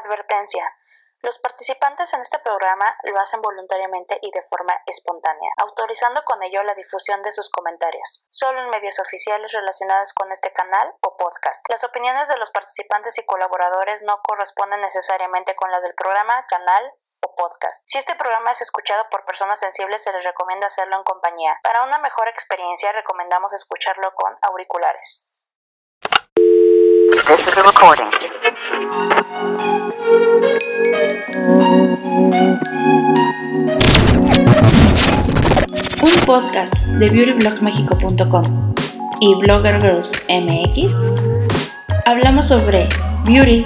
Advertencia. Los participantes en este programa lo hacen voluntariamente y de forma espontánea, autorizando con ello la difusión de sus comentarios, solo en medios oficiales relacionados con este canal o podcast. Las opiniones de los participantes y colaboradores no corresponden necesariamente con las del programa, canal o podcast. Si este programa es escuchado por personas sensibles, se les recomienda hacerlo en compañía. Para una mejor experiencia, recomendamos escucharlo con auriculares. Un podcast de beautyblogmexico.com y Blogger Girls MX. Hablamos sobre beauty,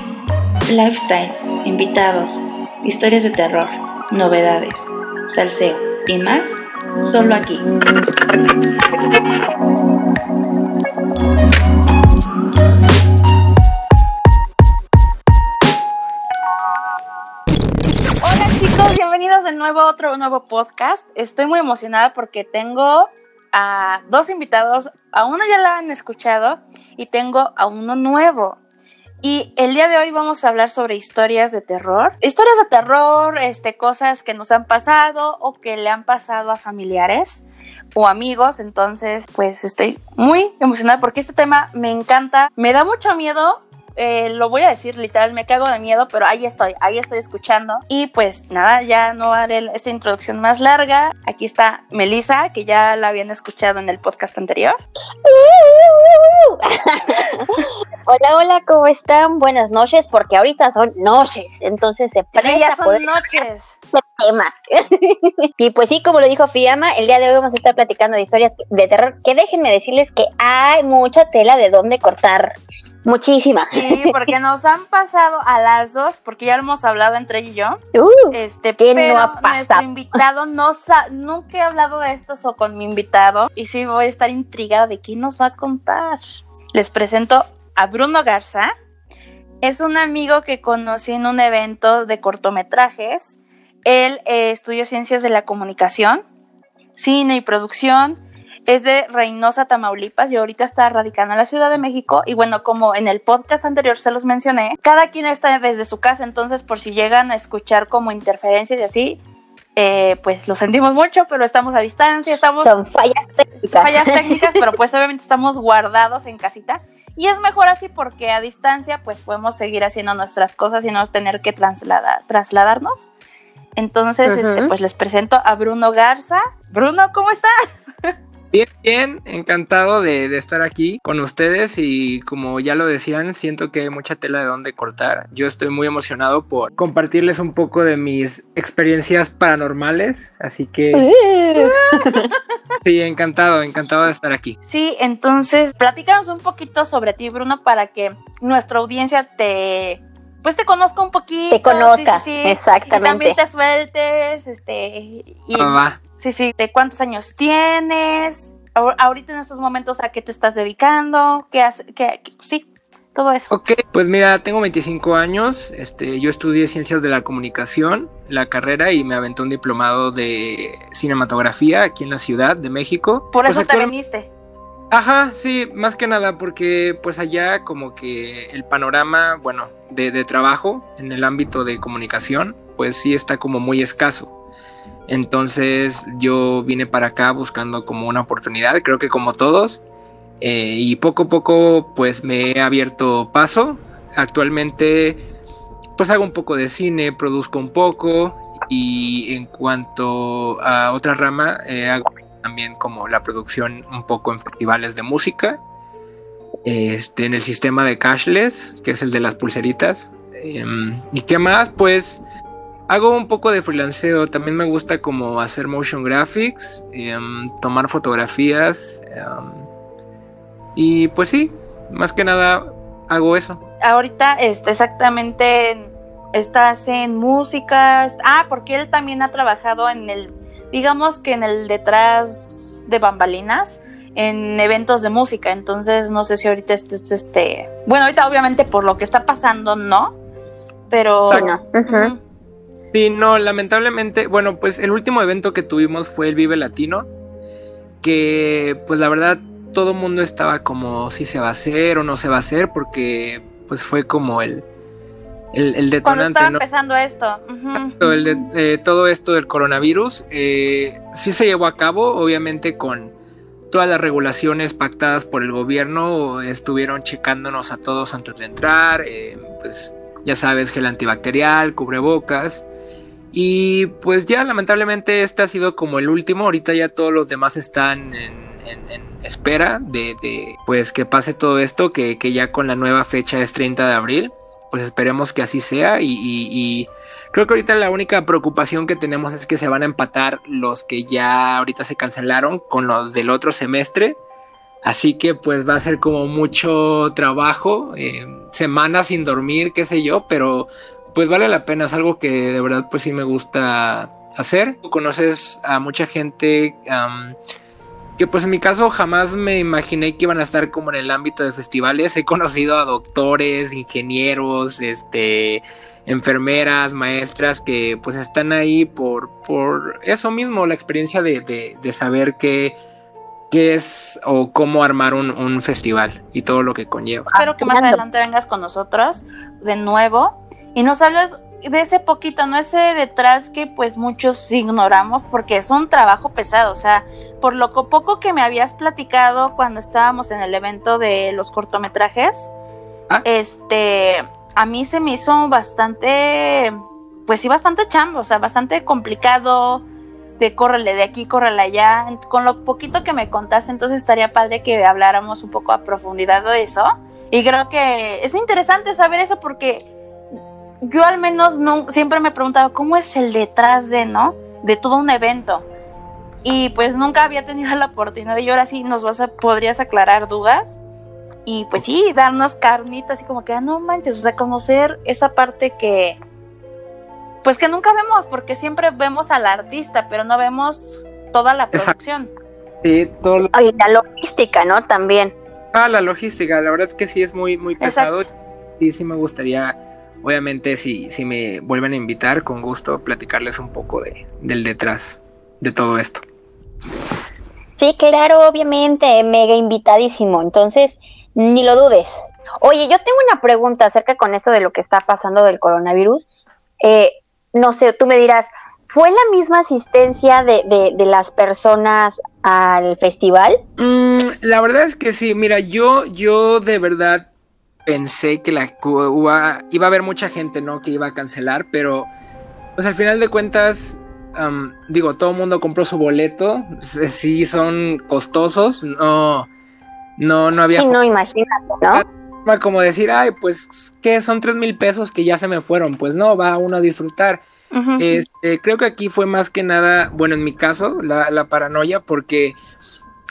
lifestyle, invitados, historias de terror, novedades, salseo y más, solo aquí. De nuevo otro nuevo podcast. Estoy muy emocionada porque tengo a dos invitados, a uno ya la han escuchado y tengo a uno nuevo. Y el día de hoy vamos a hablar sobre historias de terror. Historias de terror, este, cosas que nos han pasado o que le han pasado a familiares o amigos. Entonces, pues estoy muy emocionada porque este tema me encanta. Me da mucho miedo, eh, lo voy a decir literal, me cago de miedo, pero ahí estoy, ahí estoy escuchando. Y pues nada, ya no haré esta introducción más larga. Aquí está Melissa, que ya la habían escuchado en el podcast anterior. hola, hola, ¿cómo están? Buenas noches, porque ahorita son noches, entonces se presta Sí, ya son poder noches. Este tema. y pues sí, como lo dijo Fiamma, el día de hoy vamos a estar platicando de historias de terror, que déjenme decirles que hay mucha tela de dónde cortar. Muchísima. Sí, porque nos han pasado a las dos, porque ya lo hemos hablado entre ella y yo. Uh, Este, ¿Qué no ha pasado? nuestro invitado no nunca he hablado de esto o con mi invitado y sí voy a estar intrigada de quién nos va a contar. Les presento a Bruno Garza. Es un amigo que conocí en un evento de cortometrajes. Él eh, estudió ciencias de la comunicación, cine y producción. Es de Reynosa, Tamaulipas y ahorita está radicando en la Ciudad de México. Y bueno, como en el podcast anterior se los mencioné, cada quien está desde su casa, entonces por si llegan a escuchar como interferencias y así, eh, pues lo sentimos mucho, pero estamos a distancia, estamos son fallas técnicas. fallas técnicas, pero pues obviamente estamos guardados en casita. Y es mejor así porque a distancia pues podemos seguir haciendo nuestras cosas y no tener que trasladar, trasladarnos. Entonces, este, pues les presento a Bruno Garza. Bruno, ¿cómo estás? Bien, bien, encantado de, de estar aquí con ustedes y como ya lo decían, siento que hay mucha tela de donde cortar. Yo estoy muy emocionado por compartirles un poco de mis experiencias paranormales, así que sí, encantado, encantado de estar aquí. Sí, entonces, platícanos un poquito sobre ti, Bruno, para que nuestra audiencia te, pues te conozca un poquito. Te conozca, sí, sí, sí. exactamente. Y también te sueltes, este, y, Va, va. sí, sí, de cuántos años tienes, Ahor- ahorita en estos momentos a qué te estás dedicando, qué haces, qué, qué- sí, todo eso. Ok, pues mira, tengo 25 años, este, yo estudié Ciencias de la Comunicación, la carrera, y me aventé un diplomado de cinematografía aquí en la Ciudad de México. Por Pues eso te viniste. Ajá, sí, más que nada porque pues allá como que el panorama, bueno, de, trabajo en el ámbito de comunicación, pues sí está como muy escaso. Entonces yo vine para acá buscando como una oportunidad, creo que como todos, eh, y poco a poco pues me he abierto paso. Actualmente pues hago un poco de cine, produzco un poco y en cuanto a otra rama, eh, hago también como la producción un poco en festivales de música, este, en el sistema de cashless, que es el de las pulseritas. Em, ¿Y qué más? Pues hago un poco de freelanceo, también me gusta como hacer motion graphics, em, tomar fotografías em, y pues sí, más que nada hago eso. Ahorita, este, exactamente, en- estás en música, ah, porque él también ha trabajado en el, digamos que en el detrás de bambalinas, en eventos de música, entonces no sé si ahorita estés, este, bueno, ahorita obviamente por lo que está pasando, no, pero... Sí, no. Sí, lamentablemente, bueno, pues el último evento que tuvimos fue el Vive Latino, que pues la verdad todo el mundo estaba como si se va a hacer o no se va a hacer, porque pues fue como el, el, el Cuando detonante, estaba ¿no? empezando esto. ujú. Todo el de- eh, todo esto del coronavirus eh, sí se llevó a cabo, obviamente con todas las regulaciones pactadas por el gobierno, estuvieron checándonos a todos antes de entrar, eh, pues ya sabes, gel antibacterial, cubrebocas. Y pues ya lamentablemente este ha sido como el último, ahorita ya todos los demás están en, en- en espera de, de, pues que pase todo esto, que, que ya con la nueva fecha es 30 de abril, pues esperemos que así sea y- Creo que ahorita la única preocupación que tenemos es que se van a empatar los que ya ahorita se cancelaron con los del otro semestre. Así que pues va a ser como mucho trabajo, eh, semanas sin dormir, qué sé yo, pero pues vale la pena, es algo que de verdad pues sí me gusta hacer. Conoces a mucha gente que pues en mi caso jamás me imaginé que iban a estar como en el ámbito de festivales. He conocido a doctores, ingenieros, este enfermeras, maestras que pues están ahí por, por eso mismo, la experiencia de, de, de saber qué, qué es o cómo armar un, un festival y todo lo que conlleva. Espero que más adelante vengas con nosotros de nuevo y nos hables de ese poquito, no ese detrás que pues muchos ignoramos porque es un trabajo pesado, o sea, por lo co- poco que me habías platicado cuando estábamos en el evento de los cortometrajes, Ah. este, a mí se me hizo bastante, pues sí, bastante chambo, o sea, bastante complicado de córrele de aquí, córrele allá, con lo poquito que me contaste, entonces estaría padre que habláramos un poco a profundidad de eso. Y creo que es interesante saber eso porque yo al menos no, siempre me he preguntado cómo es el detrás de, ¿no? De todo un evento. Y pues nunca había tenido la oportunidad y ahora sí nos vas a, podrías aclarar dudas. Y pues sí, darnos carnitas y como que, ah, no manches, o sea, conocer esa parte que, pues que nunca vemos, porque siempre vemos al artista, pero no vemos toda la Exacto. producción. Sí, todo lo- Oye, la logística, ¿no? También. Ah, la logística, la verdad es que sí es muy, muy pesado. Y sí me gustaría, obviamente, si, si me vuelven a invitar, con gusto platicarles un poco de, del detrás de todo esto. Sí, claro, obviamente, mega invitadísimo. Entonces, ni lo dudes. Oye, yo tengo una pregunta acerca con esto de lo que está pasando del coronavirus. Eh, no sé, tú me dirás, ¿fue la misma asistencia de, de, de las personas al festival? Mm, la verdad es que sí, mira, yo, yo de verdad pensé que la iba, iba a haber mucha gente, ¿no? Que iba a cancelar, pero pues al final de cuentas, am, digo, todo el mundo compró su boleto, sí son costosos, no, no, no había Sí, no, imagínate, ¿no? como decir, ay, pues, ¿qué? Son tres mil pesos que ya se me fueron, pues no, va uno a disfrutar. Este, creo que aquí fue más que nada, bueno, en mi caso, la, la paranoia, porque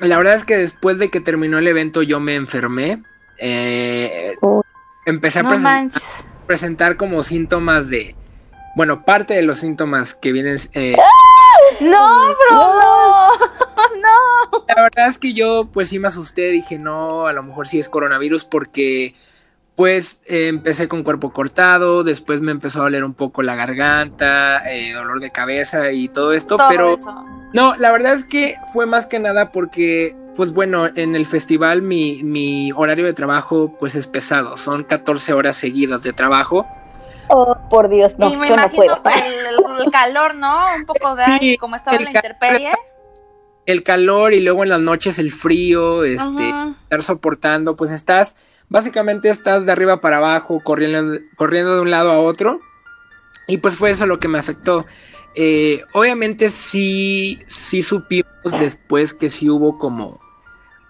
la verdad es que después de que terminó el evento yo me enfermé. Eh, Uy. empecé a no presentar como síntomas de, bueno, parte de los síntomas que vienen... eh, No, bro, no. no. la verdad es que yo pues sí me asusté, dije, no, a lo mejor sí es coronavirus porque pues eh, empecé con cuerpo cortado, después me empezó a doler un poco la garganta, eh, dolor de cabeza y todo esto, Todo pero... eso. No, la verdad es que fue más que nada porque, pues bueno, en el festival mi, mi horario de trabajo pues es pesado, son 14 horas seguidas de trabajo. Oh, por Dios, no, y me yo no puedo. imagino que el, el calor, ¿no? Un poco de Sí, como estaba el la intemperie. El calor y luego en las noches el frío, este, estar soportando, pues estás, básicamente estás de arriba para abajo, corriendo, corriendo de un lado a otro. Y pues fue eso lo que me afectó. Eh, obviamente sí, sí supimos después que sí hubo como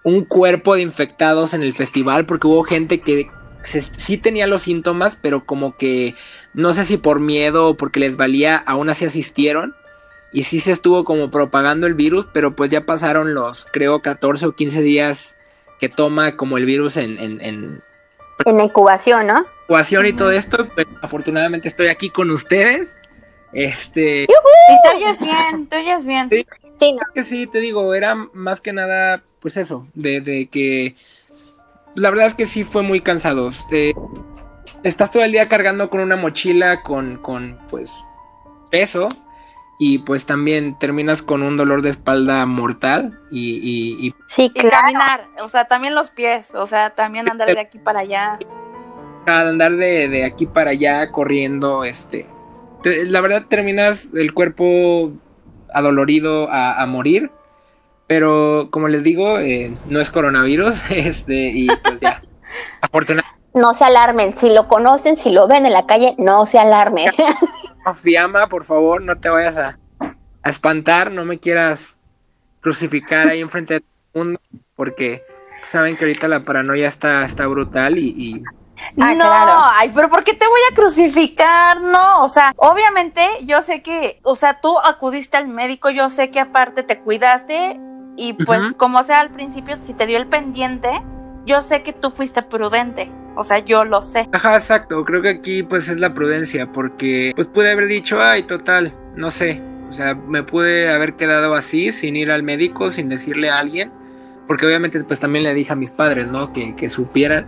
un cuerpo de infectados en el festival, porque hubo gente que se- sí tenía los síntomas, pero como que no sé si por miedo o porque les valía, aún así asistieron. Y sí se estuvo como propagando el virus, pero pues ya pasaron los, creo, 14 o 15 días que toma como el virus en, en, en En la incubación, ¿no? incubación y todo esto. Pues afortunadamente estoy aquí con ustedes. Este, Y te oyes bien, oyes bien. Sí. Sí, no. que sí, te digo, era más que nada, pues eso, de, de que la verdad es que sí fue muy cansado. Este, estás todo el día cargando con una mochila con, con pues, peso. Y pues también terminas con un dolor de espalda mortal. Y, y- y, Sí, Y claro. caminar, o sea, también los pies, o sea, también andar de aquí para allá. andar de, de aquí para allá corriendo, este, la verdad terminas el cuerpo adolorido a, a morir, pero como les digo, eh, no es coronavirus, este, y pues ya, afortunadamente. No se alarmen, si lo conocen, si lo ven en la calle, no se alarmen. Fiamma, por favor, no te vayas a, a espantar, no me quieras crucificar ahí enfrente de todo el mundo, porque saben que ahorita la paranoia está, está brutal y, y Ah, no, ay, pero ¿por qué te voy a crucificar? No, o sea, obviamente yo sé que, o sea, tú acudiste al médico, yo sé que aparte te cuidaste y pues como sea al principio, si te dio el pendiente, yo sé que tú fuiste prudente. O sea, yo lo sé. Ajá, exacto. Creo que aquí pues es la prudencia porque pues pude haber dicho, ay, total, no sé. O sea, me pude haber quedado así sin ir al médico, sin decirle a alguien. Porque obviamente pues también le dije a mis padres, ¿no? Que, que supieran.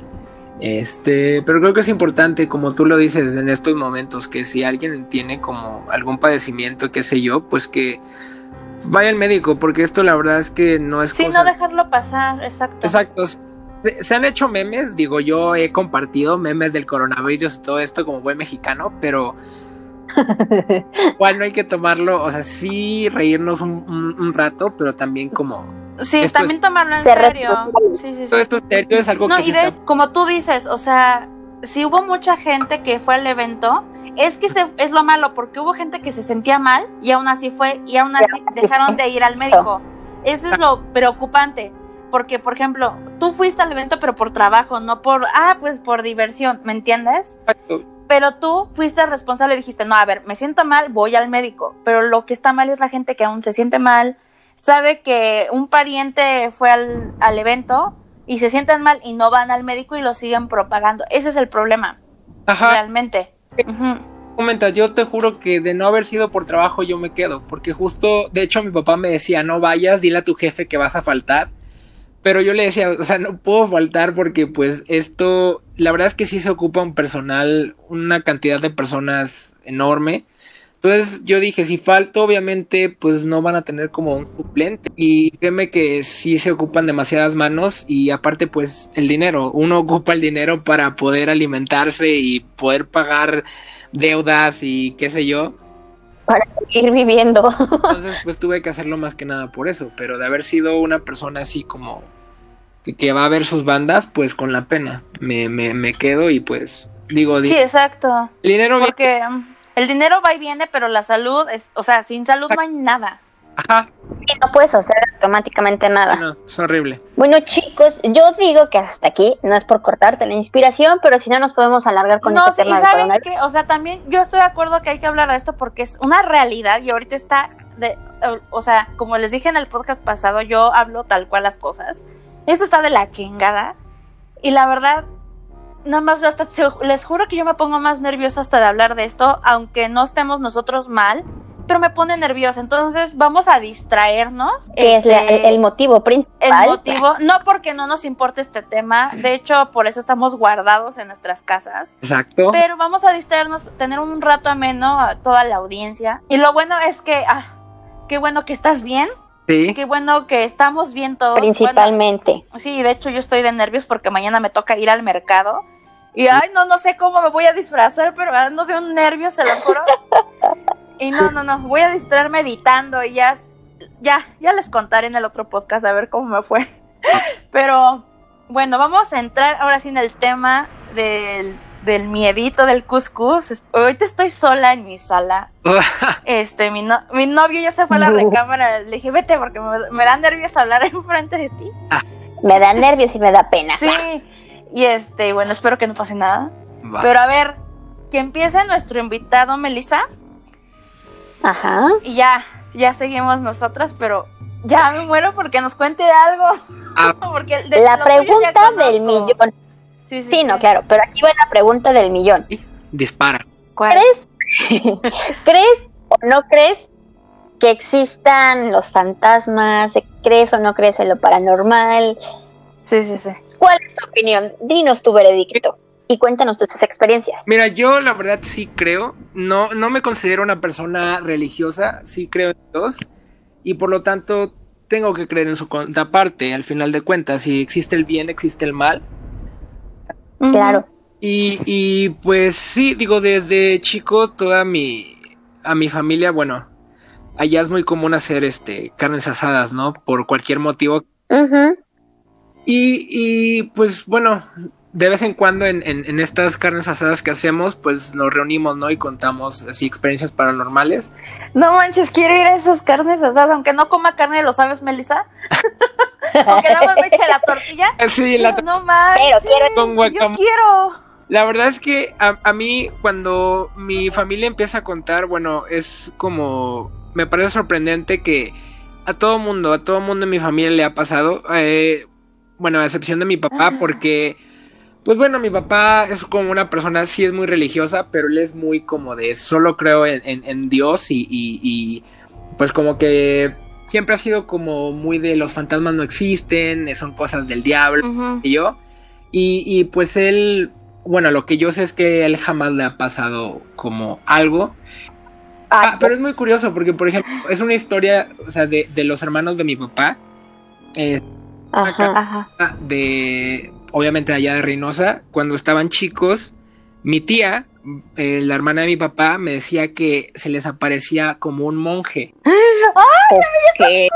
Este, pero creo que es importante, como tú lo dices en estos momentos, que si alguien tiene como algún padecimiento, qué sé yo, pues que vaya al médico, porque esto la verdad es que no es... Sí, no dejarlo pasar, exacto. Exacto. Se, se, han hecho memes, digo, yo he compartido memes del coronavirus y todo esto como buen mexicano, pero igual no hay que tomarlo, o sea, sí reírnos un, un, un rato, pero también como Sí, esto también es, tomarlo en serio. Sí, sí, sí. Todo esto es serio, es algo no, que. y de, está... como tú dices, o sea, si hubo mucha gente que fue al evento, es que se, es lo malo, porque hubo gente que se sentía mal y aún así fue, y aún así dejaron de ir al médico. Eso es lo preocupante. Porque, por ejemplo, tú fuiste al evento, pero por trabajo, no por, ah, pues por diversión, ¿me entiendes? Exacto. Pero tú fuiste responsable y dijiste, no, a ver, me siento mal, voy al médico. Pero lo que está mal es la gente que aún se siente mal, sabe que un pariente fue al, al, evento y se sienten mal y no van al médico y lo siguen propagando. Ese es el problema. Ajá. Realmente. Uh -huh. Comenta, yo te juro que de no haber sido por trabajo yo me quedo, porque justo, de hecho mi papá me decía, no vayas, dile a tu jefe que vas a faltar, pero yo le decía, o sea, no puedo faltar porque pues esto, la verdad es que sí se ocupa un personal, una cantidad de personas enorme, entonces yo dije, si falto, obviamente, pues no van a tener como un suplente. Y créeme que sí se ocupan demasiadas manos y aparte, pues el dinero. Uno ocupa el dinero para poder alimentarse y poder pagar deudas y qué sé yo. Para seguir viviendo. Entonces, pues tuve que hacerlo más que nada por eso. Pero de haber sido una persona así como que, que va a ver sus bandas, pues con la pena me, me, me quedo y pues digo... Sí, exacto. El dinero Porque... Viene el dinero va y viene, pero la salud es, o sea, sin salud no hay nada. Ajá. Sí, no puedes hacer automáticamente nada. No, es horrible. Bueno, chicos, yo digo que hasta aquí, no es por cortarte la inspiración, pero si no nos podemos alargar con no, este sí, tema. ¿y saben qué? O sea, también yo estoy de acuerdo que hay que hablar de esto porque es una realidad y ahorita está, de, o sea, como les dije en el podcast pasado, yo hablo tal cual las cosas. Esto está de la chingada. Y la verdad, nada más hasta les juro que yo me pongo más nerviosa hasta de hablar de esto, aunque no estemos nosotros mal, pero me pone nerviosa. Entonces vamos a distraernos. ¿Qué este, es la, el, el, motivo principal? El motivo, no porque no nos importe este tema, de hecho por eso estamos guardados en nuestras casas. Exacto. Pero vamos a distraernos, tener un rato ameno a toda la audiencia. Y lo bueno es que, ah, qué bueno que estás bien. Sí. Qué bueno que estamos bien todos. Principalmente. Bueno, sí, de hecho yo estoy de nervios porque mañana me toca ir al mercado. Y ay, no, no sé cómo me voy a disfrazar, pero ando de un nervio, se los juro. y no, no, no, voy a distraer meditando y ya, ya, ya les contaré en el otro podcast a ver cómo me fue. pero bueno, vamos a entrar ahora sí en el tema del, del miedito del cuscús. Ahorita estoy sola en mi sala. este, mi, no, mi novio ya se fue a la recámara. Le dije, vete porque me, me da nervios hablar enfrente de ti. Me da nervios y me da pena. Sí. Y este, bueno, espero que no pase nada. Va. Pero a ver, que empiece nuestro invitado, Melissa. Ajá. Y ya, ya seguimos nosotras, pero ya me muero porque nos cuente algo. Ah. porque de, la pregunta del millón. Sí, sí, sí, no, claro, pero aquí va la pregunta del millón. Dispara. ¿Cuál? ¿Crees, ¿Crees o no crees que existan los fantasmas? ¿Crees o no crees en lo paranormal? Sí, sí, sí. ¿Cuál es tu opinión? Dinos tu veredicto y cuéntanos tus experiencias. Mira, yo la verdad sí creo, no, no me considero una persona religiosa, sí creo en Dios y por lo tanto tengo que creer en su contraparte, al final de cuentas, si existe el bien, existe el mal. Claro. Y, y pues sí, digo, desde chico toda mi, a mi familia, bueno, allá es muy común hacer este carnes asadas, ¿no? Por cualquier motivo. Ujú. Y, y pues bueno, de vez en cuando en, en- en estas carnes asadas que hacemos, pues nos reunimos, ¿no? Y contamos así experiencias paranormales. No manches, quiero ir a esas carnes asadas, aunque no coma carne, ¿lo sabes, Melissa? aunque nada más me eche la tortilla. Sí, la, no manches. Pero quiero- con Yo guacamole. quiero. La verdad es que a, a mí cuando mi familia empieza a contar, bueno, es como, me parece sorprendente que a todo mundo, a todo mundo en mi familia le ha pasado, eh, bueno, a excepción de mi papá, Ah. porque, pues bueno, mi papá es como una persona, sí es muy religiosa, pero él es muy como de, solo creo en, en- en Dios y, y- y, pues como que siempre ha sido como muy de los fantasmas no existen, son cosas del diablo y yo. Y, y pues él, bueno, lo que yo sé es que él jamás le ha pasado como algo. Ah, pero es muy curioso porque, por ejemplo, es una historia, o sea, de, de los hermanos de mi papá, eh, ajá. Ajá. de, obviamente allá de Reynosa, cuando estaban chicos, mi tía, eh, la hermana de mi papá, me decía que se les aparecía como un monje. ¿Qué?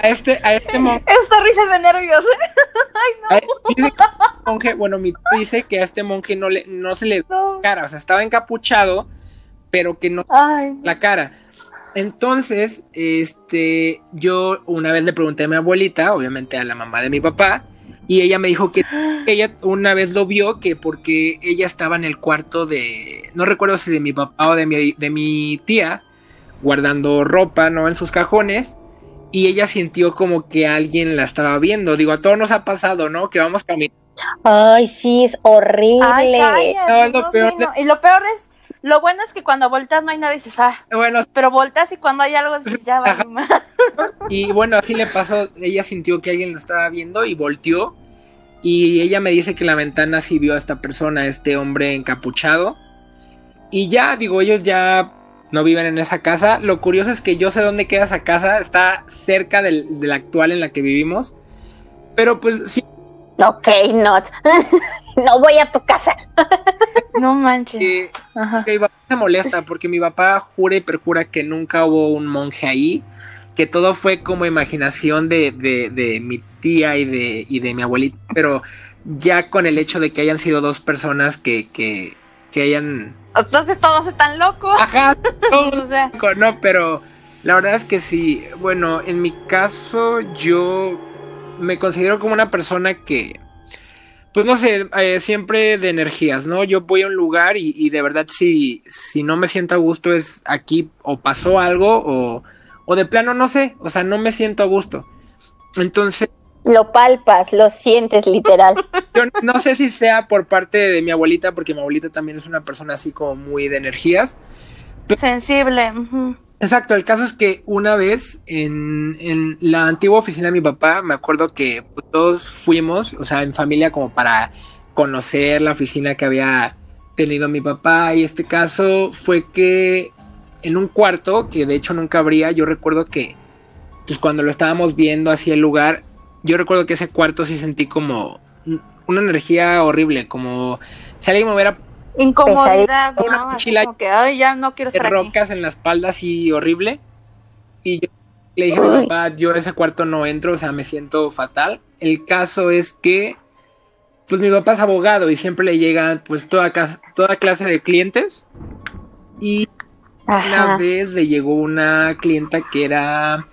A este, a este monje, Esta risa es de nervios. a- dice que este monje, bueno, mi tía dice que a este monje no, le, no se le No. cara, o sea, estaba encapuchado, pero que no Ay. la cara. Entonces, este, yo una vez le pregunté a mi abuelita, obviamente a la mamá de mi papá, y ella me dijo que ella una vez lo vio que porque ella estaba en el cuarto de, no recuerdo si de mi papá o de mi, de mi tía, guardando ropa, ¿no? En sus cajones. Y ella sintió como que alguien la estaba viendo. Digo, a todos nos ha pasado, ¿no? Que vamos caminando. Ay, sí, es horrible. Ay, cállate, No, es lo no, peor sí, de- no. Y lo peor es, lo bueno es que cuando volteas no hay nada y dices, ah, Bueno, pero volteas y cuando hay algo dices, ya va. Y bueno, así le pasó, ella sintió que alguien lo estaba viendo y volteó. Y ella me dice que en la ventana sí vio a esta persona, a este hombre encapuchado. Y ya, digo, ellos ya no viven en esa casa. Lo curioso es que yo sé dónde queda esa casa, está cerca del, de la actual en la que vivimos. Pero pues sí, Ok, no. no voy a tu casa. No manches. que Ajá. que mi papá se molesta porque mi papá jura y perjura que nunca hubo un monje ahí, que todo fue como imaginación de, de, de mi tía y de, y de mi abuelita, pero ya con el hecho de que hayan sido dos personas que, que, que hayan... Entonces todos están locos. Ajá, O sea, no, pero la verdad es que sí, bueno, en mi caso yo me considero como una persona que... Pues no sé, eh, siempre de energías, ¿no? Yo voy a un lugar y, y de verdad si, si no me siento a gusto es aquí o pasó algo o, o de plano no sé, o sea, no me siento a gusto. Entonces, Lo palpas, lo sientes literal. yo no sé si sea por parte de mi abuelita, porque mi abuelita también es una persona así como muy de energías. Sensible. Exacto, el caso es que una vez en, en la antigua oficina de mi papá, me acuerdo que pues, todos fuimos, o sea, en familia como para conocer la oficina que había tenido mi papá y este caso fue que en un cuarto, que de hecho nunca abría, yo recuerdo que pues cuando lo estábamos viendo hacia el lugar, yo recuerdo que ese cuarto sí sentí como un- una energía horrible, como si alguien me hubiera Incomodidad, Una ¿no? Así mochila como que, ay, ya no quiero estar aquí. rocas en la espalda así horrible. Y yo le dije a mi Ay. papá, yo a ese cuarto no entro, o sea, me siento fatal. El caso es que, pues mi papá es abogado y siempre le llegan pues toda, toda clase de clientes. Y una Ajá. vez le llegó una clienta que era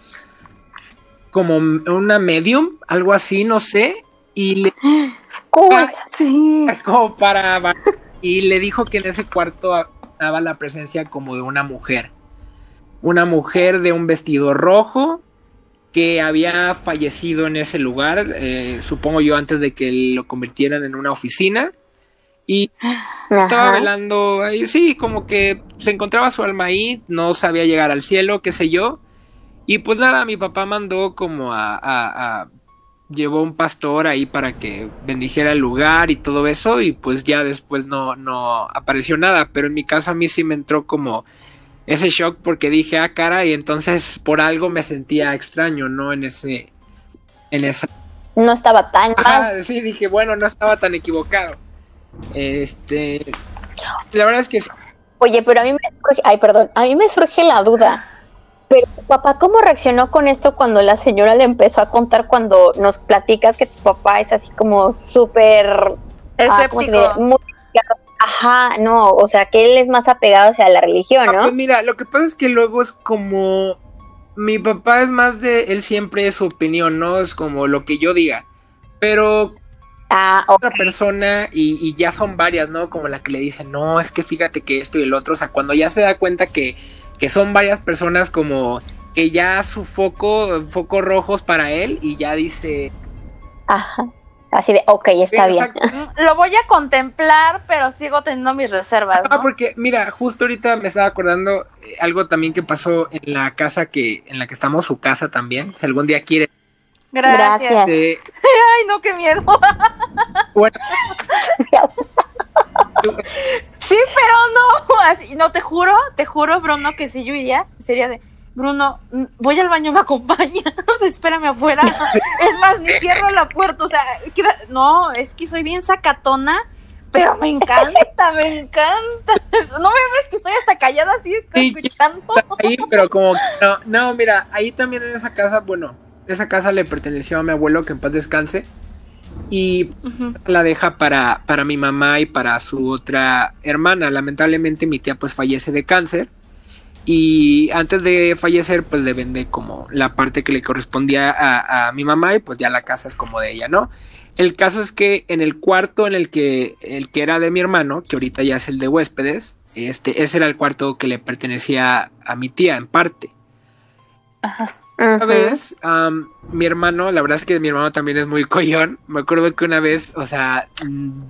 como una medium, algo así, no sé. Y le. Sí. como para y le dijo que en ese cuarto estaba la presencia como de una mujer. Una mujer de un vestido rojo que había fallecido en ese lugar, eh, supongo yo antes de que lo convirtieran en una oficina. Y estaba velando ahí, sí, como que se encontraba su alma ahí, no sabía llegar al cielo, qué sé yo. Y pues nada, mi papá mandó como a, a- a- llevó un pastor ahí para que bendijera el lugar y todo eso, y pues ya después no, no apareció nada, pero en mi caso a mí sí me entró como ese shock porque dije, ah, cara, y entonces por algo me sentía extraño, ¿no? En ese, en esa No estaba tan mal. Sí, dije, bueno, no estaba tan equivocado. Este, la verdad es que Oye, pero a mí me surge, ay, perdón, a mí me surge la duda. Pero papá, ¿cómo reaccionó con esto cuando la señora le empezó a contar cuando nos platicas que tu papá es así como súper ah, Escéptico. muy- Ajá, no, o sea, que él es más apegado hacia la religión, Ah, ¿no? pues mira, lo que pasa es que luego es como. Mi papá es más de. Él siempre es su opinión, ¿no? Es como lo que yo diga. Pero Ah, otra persona, y, y ya son varias, ¿no? Como la que le dice, no, es que fíjate que esto y el otro. O sea, cuando ya se da cuenta que, que son varias personas, como que ya su foco, focos rojos para él, y ya dice. Ajá. Así de, ok, está bien. Mm, Lo voy a contemplar, pero sigo teniendo mis reservas. Ah, porque mira, justo ahorita me estaba acordando eh, algo también que pasó en la casa que en la que estamos, su casa también. Si algún día quiere. Gracias. Gracias. eh, Ay, no, qué miedo. bueno, Sí, pero no. Así, no, te juro, te juro, Bruno, que si yo iría, sería de. Bruno, mm, voy al baño, me acompaña. O sea, espérame afuera. Es más, ni cierro la puerta. O sea, queda- no, es que soy bien sacatona, pero me encanta, me encanta. No me ves que estoy hasta callada así Sí, escuchando. ahí, pero como no, no, mira, ahí también en esa casa, bueno, esa casa le perteneció a mi abuelo, que en paz descanse, y la deja para, para mi mamá y para su otra hermana. Lamentablemente mi tía pues fallece de cáncer y antes de fallecer pues le vende como la parte que le correspondía a, a mi mamá y pues ya la casa es como de ella, ¿no? El caso es que en el cuarto en el que el que era de mi hermano, que ahorita ya es el de huéspedes, este, ese era el cuarto que le pertenecía a mi tía en parte. Ajá. Una vez, mi hermano, la verdad es que mi hermano también es muy collón. Me acuerdo que una vez, o sea, mm,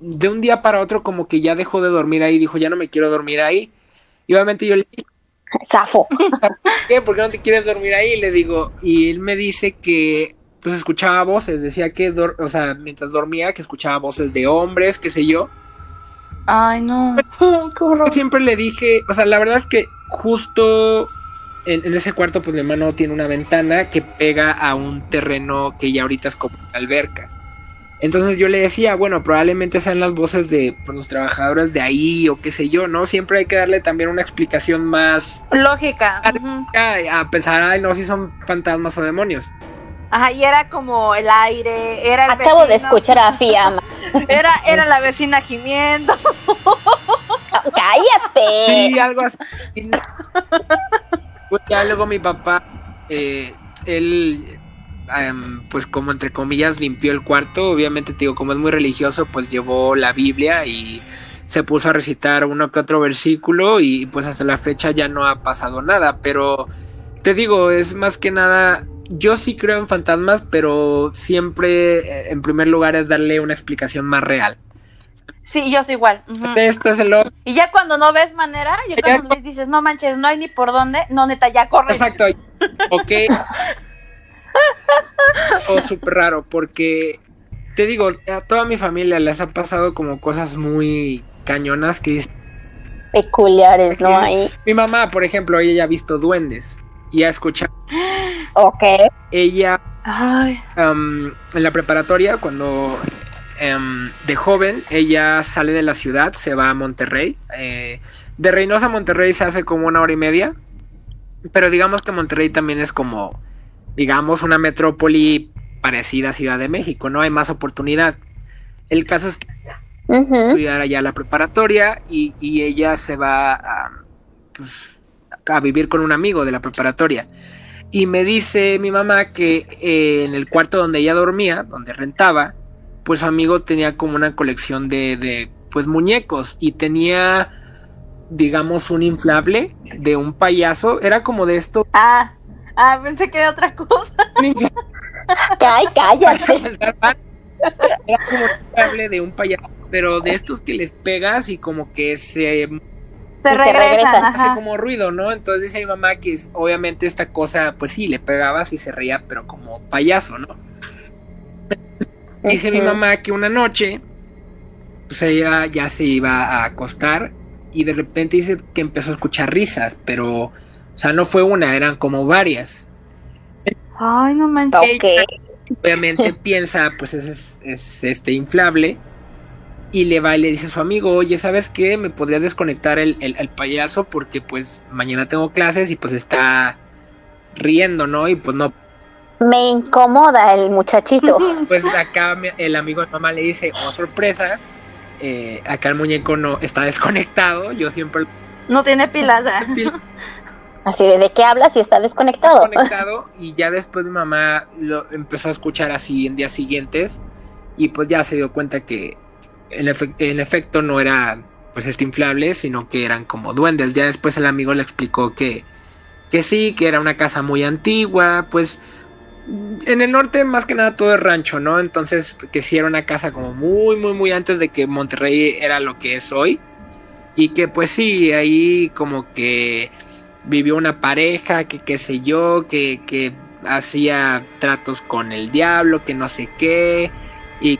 de un día para otro, como que ya dejó de dormir ahí, dijo, ya no me quiero dormir ahí. Y obviamente yo le dije, Zafo. ¿por qué? ¿Por qué no te quieres dormir ahí? Y le digo, y él me dice que, pues escuchaba voces, decía que, dor- o sea, mientras dormía, que escuchaba voces de hombres, qué sé yo. Ay, no. Qué horror. Yo siempre le dije, o sea, la verdad es que justo en, en ese cuarto, pues mi hermano tiene una ventana que pega a un terreno que ya ahorita es como una alberca. Entonces yo le decía, bueno, probablemente sean las voces de pues, los trabajadores de ahí o qué sé yo, ¿no? Siempre hay que darle también una explicación más Lógica. ujú. a, a pensar, ay, no, si son fantasmas o demonios. Ajá, y era como el aire, era el Acabo de escuchar a Fiamma. Era, era la vecina gimiendo. ¡Cállate! Sí, algo así. Pues ya luego mi papá, eh, él, em, pues como entre comillas, limpió el cuarto. Obviamente, te digo, como es muy religioso, pues llevó la Biblia y se puso a recitar uno que otro versículo y pues hasta la fecha ya no ha pasado nada. Pero te digo, es más que nada, yo sí creo en fantasmas, pero siempre eh, en primer lugar es darle una explicación más real. Sí, yo soy igual. Esto es el otro. Y ya cuando no ves manera, ya cuando ves, dices, no manches, no hay ni por dónde, no, neta, ya corre. Exacto. Ok. o súper raro, porque te digo, a toda mi familia les ha pasado como cosas muy cañonas que Peculiares, ¿no? Ahí. mi mamá, por ejemplo, ella ya ha visto duendes y ha escuchado Ok. ella Ay, en la preparatoria cuando em, de joven ella sale de la ciudad, se va a Monterrey. eh, de Reynosa a Monterrey se hace como una hora y media, pero digamos que Monterrey también es como, digamos, una metrópoli parecida a Ciudad de México, ¿no? Hay más oportunidad. El caso es que Ujú. estudiar allá la preparatoria y, y ella se va a, pues, a vivir con un amigo de la preparatoria. Y me dice mi mamá que eh, en el cuarto donde ella dormía, donde rentaba, pues su amigo tenía como una colección de, de pues muñecos y tenía, digamos, un inflable de un payaso. Era como de esto. ah, ah, pensé que era otra cosa. Ay, cállate. Era como un inflable de un payaso, pero de estos que les pegas y como que se Se regresan, regresan, hace ajá. como ruido, ¿no? Entonces dice mi mamá que es- obviamente esta cosa, pues sí, le pegabas y se reía, pero como payaso, ¿no? Dice mi mamá que una noche, pues ella ya se iba a acostar y de repente dice que empezó a escuchar risas, pero, o sea, no fue una, eran como varias. Ay, no manches. Ok. Obviamente piensa, pues ese es, es este inflable y le va y le dice a su amigo, oye, ¿sabes qué? ¿Me podrías desconectar el, el, payaso? Porque pues mañana tengo clases y pues está riendo, ¿no? Y pues no. Me incomoda el muchachito. Pues acá el amigo de mamá le dice, oh sorpresa, eh, acá el muñeco no está desconectado, yo siempre... No tiene pilas. Así de, ¿de qué hablas si está desconectado? Desconectado y ya después mi mamá lo empezó a escuchar así en días siguientes y pues ya se dio cuenta que en, efecto no era pues este inflable, sino que eran como duendes. Ya después el amigo le explicó que, que sí, que era una casa muy antigua, pues en el norte más que nada todo es rancho, ¿no? Entonces que sí era una casa como muy, muy, muy antes de que Monterrey era lo que es hoy. Y que pues sí, ahí como que vivió una pareja, que qué sé yo, que, que hacía tratos con el diablo, que no sé qué. Y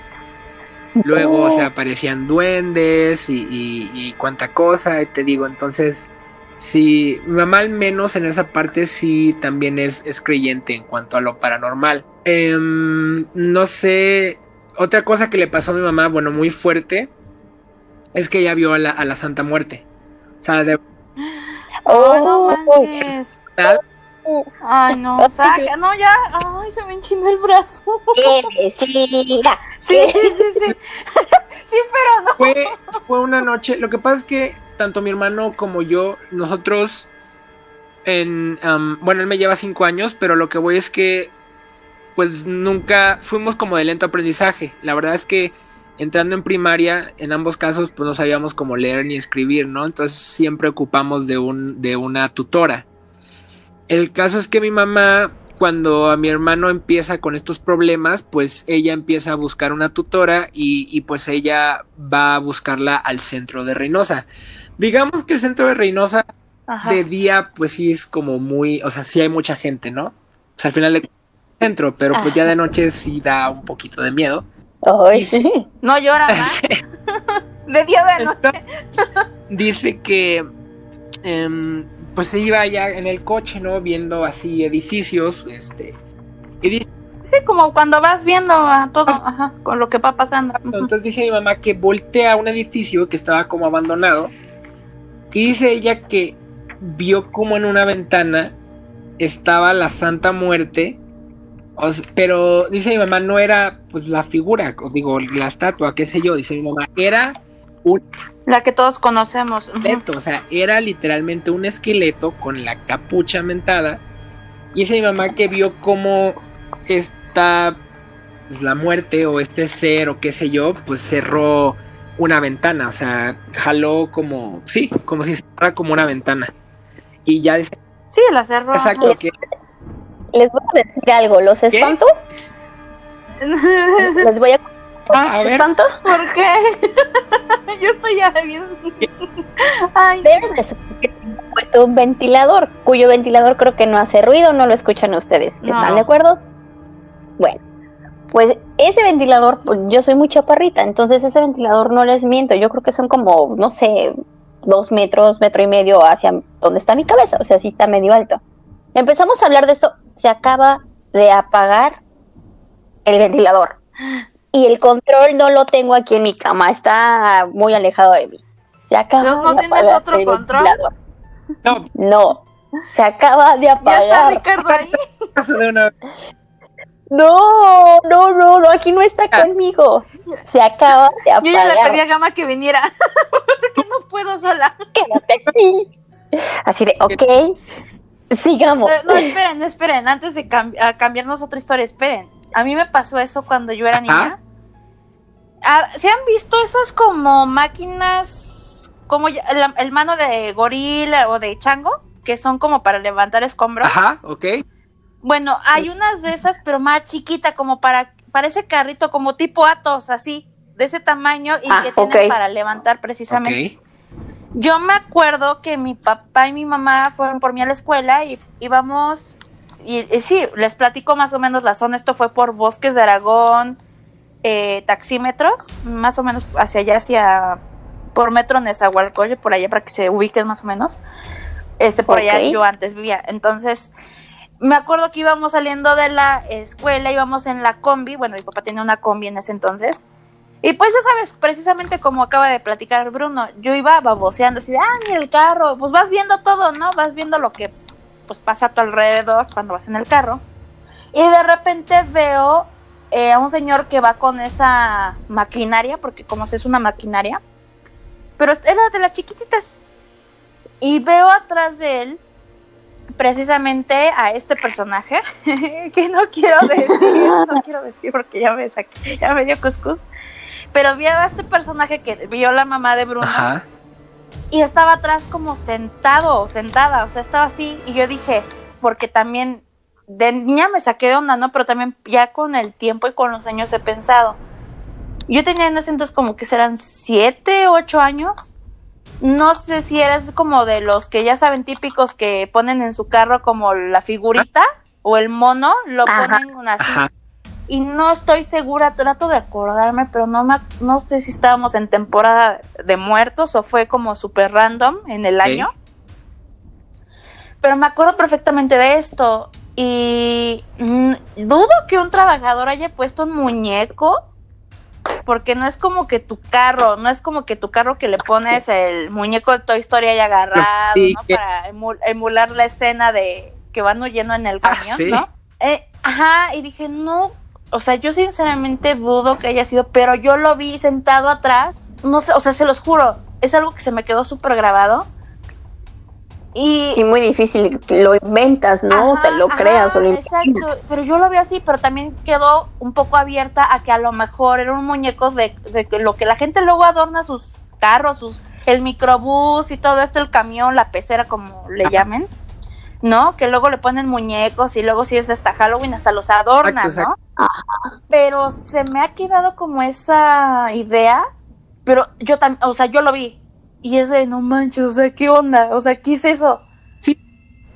Luego se aparecían duendes y, y, cuánta cosa, y te digo, entonces, sí, mi mamá al menos en esa parte sí también es, es creyente en cuanto a lo paranormal. Em, no sé, otra cosa que le pasó a mi mamá, bueno, muy fuerte, es que ella vio a la, a la Santa Muerte. O sea, de... Oh, no manches. Ay, no, saca, no, ya, ay, se me enchinó el brazo. Sí, sí, sí, sí, sí, sí, pero no. Fue, fue una noche, lo que pasa es que tanto mi hermano como yo, nosotros, en, bueno, él me lleva cinco años, pero lo que voy es que, pues nunca fuimos como de lento aprendizaje. La verdad es que entrando en primaria, en ambos casos, pues no sabíamos cómo leer ni escribir, ¿no? Entonces siempre ocupamos de, un, de una tutora. El caso es que mi mamá, cuando a mi hermano empieza con estos problemas, pues ella empieza a buscar una tutora y, pues ella va a buscarla al centro de Reynosa. Digamos que el centro de Reynosa de día, pues sí es como muy, o sea, sí hay mucha gente, ¿no? O sea, al final de centro, pero pues ya de noche sí da un poquito de miedo. Ay, no llora, de día de noche. dice que em, pues se iba ya en el coche, ¿no? Viendo así edificios, este. Y sí, como cuando vas viendo a todo, ajá, con lo que va pasando. Entonces dice mi mamá que voltea a un edificio que estaba como abandonado. Y dice ella que vio como en una ventana estaba la Santa Muerte. pero dice mi mamá, no era pues la figura, digo, la estatua, qué sé yo, dice mi mamá, era la que todos conocemos. O sea, era literalmente un esqueleto con la capucha mentada. Y esa mi mamá que vio cómo esta, pues, la muerte o este ser o qué sé yo, pues cerró una ventana. O sea, jaló como, sí, como si fuera como una ventana. Y ya. Sí, la cerró. Exacto. Les voy a decir algo, ¿los espanto? Les voy a Ah, a ver. ¿Tanto? ¿Por qué? Yo estoy ya bien. Ay. Deben de puesto un ventilador, cuyo ventilador creo que no hace ruido, no lo escuchan ustedes. ¿Están de acuerdo? Bueno, pues ese ventilador, pues yo soy muy chaparrita, entonces ese ventilador no les miento, yo creo que son como, no sé, dos metros, metro y medio hacia donde está mi cabeza, o sea, sí está medio alto. Empezamos a hablar de esto, se acaba de apagar el ventilador y el control no lo tengo aquí en mi cama, está muy alejado de mí. Se acaba ¿No, ¿no tienes otro control? No. No, se acaba de apagar. Ya está Ricardo ahí. No, no, no, no, aquí no está ah. conmigo. Se acaba de apagar. Yo ya le pedí a Gama que viniera. Porque no puedo sola. Quédate aquí. Así de, ok, sigamos. Eh, no, esperen, esperen, antes de cambiarnos otra historia, esperen. A mí me pasó eso cuando yo era niña. ¿Se han visto esas como máquinas, como el, mano de gorila o de chango, que son como para levantar escombros? Ajá, ok. Bueno, hay unas de esas, pero más chiquita, como para, para ese carrito, como tipo Atos, así, de ese tamaño y ah, que tienen para levantar precisamente. Yo me acuerdo que mi papá y mi mamá fueron por mí a la escuela y íbamos, y, y sí, les platico más o menos la zona, esto fue por Bosques de Aragón, eh, taxímetros, más o menos hacia allá, hacia por metro Nezahualcóyotl, por allá para que se ubiquen más o menos. Este, por allá yo antes vivía. Entonces, me acuerdo que íbamos saliendo de la escuela, íbamos en la combi, bueno, mi papá tenía una combi en ese entonces, Y pues ya sabes, precisamente como acaba de platicar Bruno, yo iba baboseando así de, ah, mira el carro, pues vas viendo todo, ¿no? Vas viendo lo que pues pasa a tu alrededor cuando vas en el carro. Y de repente veo eh, a un señor que va con esa maquinaria, porque como se es una maquinaria, pero era de las chiquititas. Y veo atrás de él precisamente a este personaje, que no quiero decir, no quiero decir porque ya me saqué, ya me dio cuscús, pero vi a este personaje que vio la mamá de Bruno y estaba atrás como sentado o sentada, o sea, estaba así. Y yo dije, porque también de niña me saqué de onda, ¿no? Pero también ya con el tiempo y con los años he pensado. Yo tenía en ese entonces como que serán siete, ocho años. No sé si eres como de los que ya saben típicos que ponen en su carro como la figurita o el mono, lo ponen así. Y no estoy segura, trato de acordarme, pero no me, no sé si estábamos en temporada de muertos o fue como super random en el año. Pero me acuerdo perfectamente de esto. Y mm, dudo que un trabajador haya puesto un muñeco, porque no es como que tu carro, no es como que tu carro que le pones el muñeco de Toy Story haya agarrado, ¿no? Para emular la escena de que van huyendo en el ah, camión, ¿no? Eh, ajá, y dije, no, o sea, yo sinceramente dudo que haya sido, pero yo lo vi sentado atrás, no sé, o sea, se los juro, es algo que se me quedó súper grabado y, muy difícil, lo inventas, ¿no? Te lo creas o lo Exacto, pero yo lo vi así, pero también quedó un poco abierta a que a lo mejor era un muñeco de, de lo que la gente luego adorna sus carros, sus el microbús y todo esto, el camión, la pecera, como le llamen, ¿no? Que luego le ponen muñecos y luego si es hasta Halloween hasta los adornan, ¿no? Pero se me ha quedado como esa idea, pero yo también, o sea, yo lo vi, y es de, no manches, o sea, ¿qué onda? O sea, ¿qué es eso? Sí.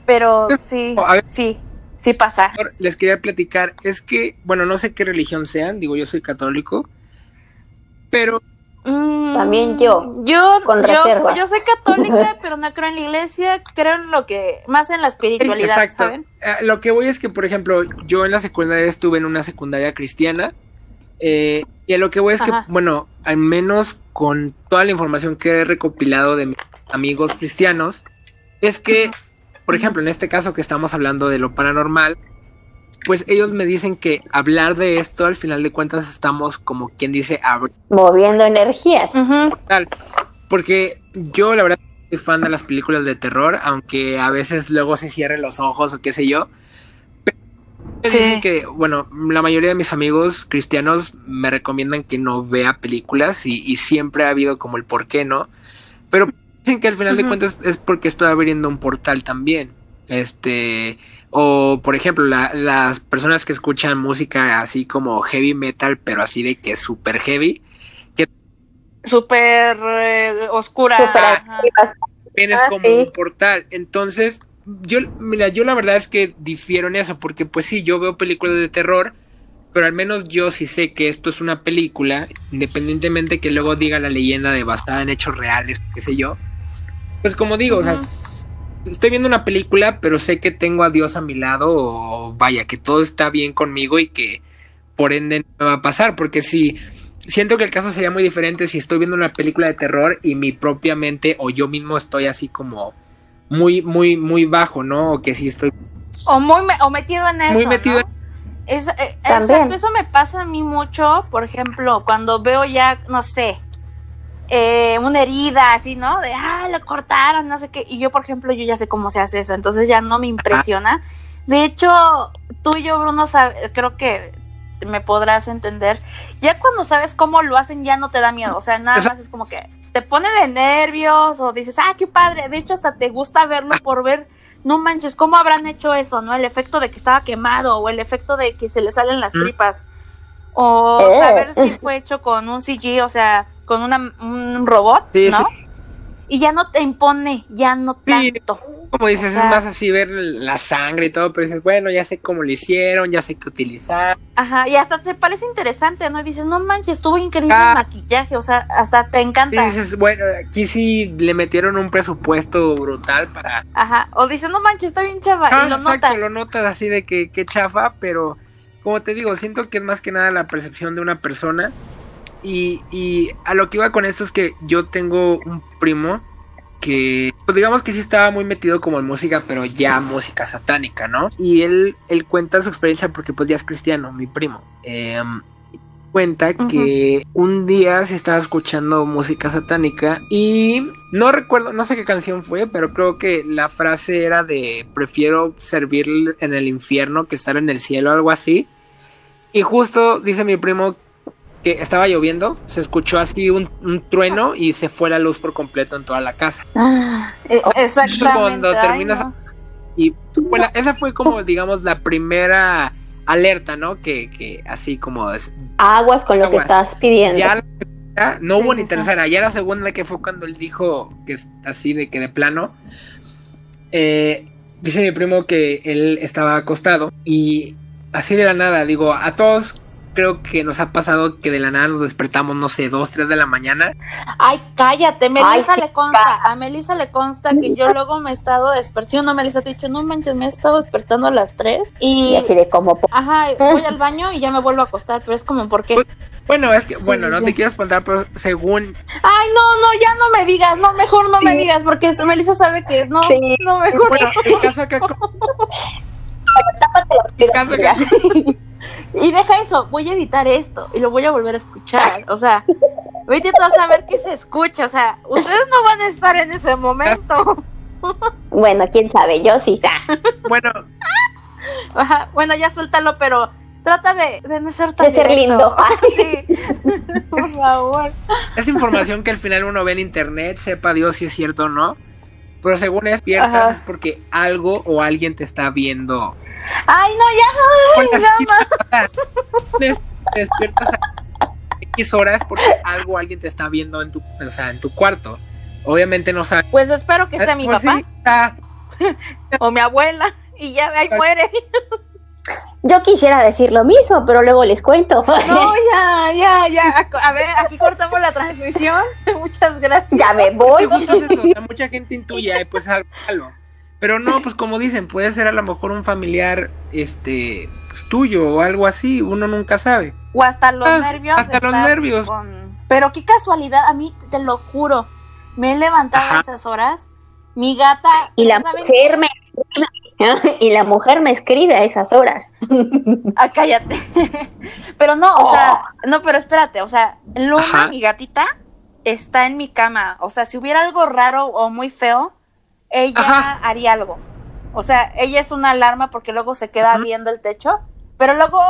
Pero sí, sí, sí pasa. Les quería platicar, es que, bueno, no sé qué religión sean, digo, yo soy católico, pero... Mm, También yo, yo, con yo, yo soy católica, pero no creo en la iglesia, creo en lo que, más en la espiritualidad, Exacto. ¿saben? Eh, lo que voy es que, por ejemplo, yo en la secundaria estuve en una secundaria cristiana, eh, y a lo que voy es que, bueno, al menos con toda la información que he recopilado de mis amigos cristianos, es que, por ejemplo, en este caso que estamos hablando de lo paranormal, pues ellos me dicen que hablar de esto al final de cuentas estamos como quien dice moviendo energías. Porque yo la verdad soy fan de las películas de terror, aunque a veces luego se cierren los ojos o qué sé yo. Dicen que, bueno, la mayoría de mis amigos cristianos me recomiendan que no vea películas y, siempre ha habido como el por qué no. Pero dicen que al final de cuentas es porque estoy abriendo un portal también. Este, o por ejemplo, las personas que escuchan música así como heavy metal, pero así de que es super heavy. Que súper eh, oscura. Super es como un portal. Entonces, yo, mira, yo la verdad es que difiero en eso, porque pues sí, yo veo películas de terror, pero al menos yo sí sé que esto es una película, independientemente que luego diga la leyenda de basada en hechos reales, qué sé yo. Pues como digo, o sea, estoy viendo una película, pero sé que tengo a Dios a mi lado, o vaya, que todo está bien conmigo y que por ende no me va a pasar, porque si siento que el caso sería muy diferente si estoy viendo una película de terror y mi propia mente o yo mismo estoy así como muy, muy, muy bajo, ¿no? O que sí estoy... O muy o metido en eso. Muy metido en... Es, eh, exacto, eso me pasa a mí mucho, por ejemplo, cuando veo ya, no sé, eh, una herida así, ¿no? De, ah, lo cortaron, no sé qué. Y yo, por ejemplo, yo ya sé cómo se hace eso, entonces ya no me impresiona. De hecho, tú y yo, Bruno, creo que me podrás entender. Ya cuando sabes cómo lo hacen, ya no te da miedo. O sea, nada más es como que te pone de nervios o dices, ah, qué padre. De hecho, hasta te gusta verlo por ver, no manches, ¿cómo habrán hecho eso? ¿No? El efecto de que estaba quemado o el efecto de que se le salen las tripas. O eh. saber si fue hecho con un CG, o sea, con una, un robot, ¿no? Y ya no te impone, ya no tanto como dices, es más así ver la sangre y todo, pero dices, bueno, ya sé cómo lo hicieron, ya sé qué utilizar. Ajá, y hasta te parece interesante, ¿no? Y dices, no manches, estuvo increíble el ah. maquillaje, o sea, hasta te encanta. Y dices, bueno, aquí sí le metieron un presupuesto brutal para... Ajá, o dices, no manches, está bien chafa, y ah, lo exacto, notas. lo notas así de que, que chafa, pero como te digo, siento que es más que nada la percepción de una persona Y, y a lo que iba con esto es que yo tengo un primo que, pues digamos que sí estaba muy metido como en música, pero ya música satánica, ¿no? Y él, él cuenta su experiencia porque pues ya es cristiano, mi primo. Em, cuenta que un día se estaba escuchando música satánica y no recuerdo, no sé qué canción fue, pero creo que la frase era de prefiero servir en el infierno que estar en el cielo, algo así. Y justo dice mi primo que estaba lloviendo, se escuchó así un, trueno y se fue la luz por completo en toda la casa. Ah, e, exactamente. Cuando terminas... Y esa fue como, digamos, la primera alerta, ¿no? Que, que así como... Es, aguas con lo que estás pidiendo. Ya no hubo ni tercera, ya la segunda que fue cuando él dijo que es así de que de plano. Eh, dice mi primo que él estaba acostado y así de la nada, digo, a todos creo que nos ha pasado que de la nada nos despertamos, no sé, dos, tres de la mañana. Ay, cállate, Melissa le consta, a Melissa le consta que yo luego me he estado despertando, Melissa te he dicho, no manches, me he estado despertando a las tres y... y así de como... Ajá, voy al baño y ya me vuelvo a acostar, pero es como porque... Pues, bueno, es que, bueno, no te quiero espantar, pero según... Ay, no, no, ya no me digas, no, mejor no me digas, porque Melissa sabe que no, no, mejor bueno, el caso acá... el caso acá... Y deja eso, voy a editar esto y lo voy a volver a escuchar. O sea, vete a saber qué se escucha. O sea, ustedes no van a estar en ese momento. Bueno, quién sabe, yo sí. Bueno. bueno, ya suéltalo, pero trata de, de no ser tan de ser lindo. sí. Por favor. Es información que al final uno ve en internet, sepa Dios si es cierto o no. Pero según despiertas es porque algo o alguien te está viendo Ay, no, ya. Ay, despiertas a X horas porque algo alguien te está viendo en tu, o sea, en tu cuarto. Obviamente no sabes. Pues espero que sea mi pues papá. o mi abuela. Y ya ahí muere. Yo quisiera decir lo mismo, pero luego les cuento. No, ya, ya, ya. A ver, aquí cortamos la transmisión. Muchas gracias. Ya me voy. mucha gente intuye, pues algo. Pero no, pues como dicen, puede ser a lo mejor un familiar este pues, tuyo o algo así, uno nunca sabe. O hasta los ah, nervios. Hasta los nervios. Pero qué casualidad, a mí te lo juro, me he levantado a esas horas, mi gata... Y la mujer me... Y la mujer me escribe a esas horas. Ah, cállate. pero no, o sea, oh. no, pero espérate, o sea, Luna, mi gatita, está en mi cama. O sea, si hubiera algo raro o muy feo, ella haría algo. O sea, ella es una alarma porque luego se queda viendo el techo, pero luego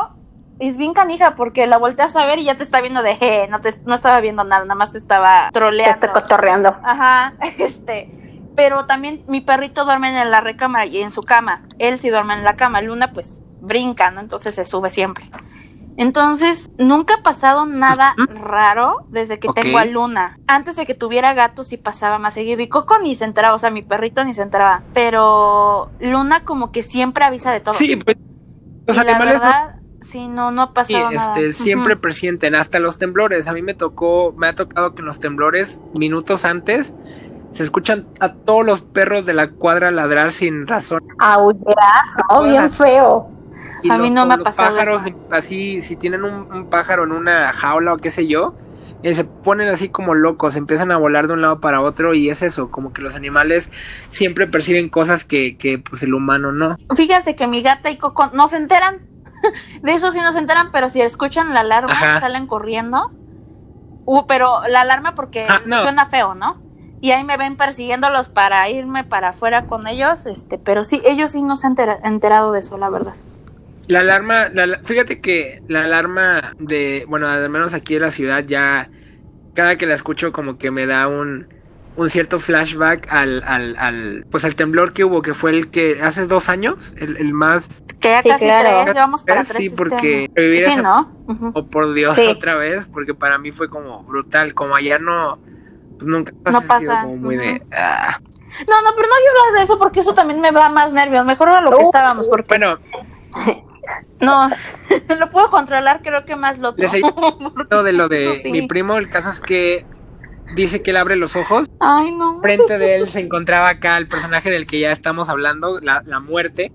es bien canija porque la volteas a ver y ya te está viendo de, je, no, te, no estaba viendo nada, nada más te estaba troleando. Te está cotorreando. Ajá, este. Pero también mi perrito duerme en la recámara y en su cama. Él sí duerme en la cama. Luna, pues, brinca, ¿no? Entonces se sube siempre. Entonces, nunca ha pasado nada raro desde que tengo a Luna. Antes de que tuviera gatos sí pasaba más seguido. Y Coco ni se enteraba, o sea, mi perrito ni se enteraba. Pero Luna como que siempre avisa de todo. Sí, pues los animales... La verdad, sí, no, no ha pasado este, Siempre presienten, hasta los temblores. A mí me tocó, me ha tocado que en los temblores, minutos antes, se escuchan a todos los perros de la cuadra ladrar sin razón. Aullar, oh, bien feo a mí no me ha pasado. pájaros, así, si tienen un, pájaro en una jaula o qué sé yo, eh, se ponen así como locos, empiezan a volar de un lado para otro y es eso, como que los animales siempre perciben cosas que, que pues el humano no. Fíjense que mi gata y Coco no se enteran, de eso sí no se enteran, pero si escuchan la alarma salen corriendo. Uh, pero la alarma porque ah, suena feo, ¿no? Y ahí me ven persiguiéndolos para irme para afuera con ellos, este, pero sí, ellos sí no se han enterado de eso, la verdad. La alarma, fíjate que la alarma de, bueno, al menos aquí en la ciudad ya, cada que la escucho como que me da un, un cierto flashback al, al, al, pues al temblor que hubo, que fue el que hace dos años, el, el más... Que ya casi tres, llevamos para tres Sí, porque sí, ¿no? Oh, por Dios, otra vez, porque para mí fue como brutal, como allá no, pues nunca no pasa. como muy de... Ah. No, no, pero no voy a hablar de eso porque eso también me da más nervios. Mejor a lo que estábamos, porque... Bueno, no, lo puedo controlar, creo que más lo de lo de mi primo, el caso es que dice que él abre los ojos. Ay, no. Frente de él se encontraba acá el personaje del que ya estamos hablando, la, la muerte.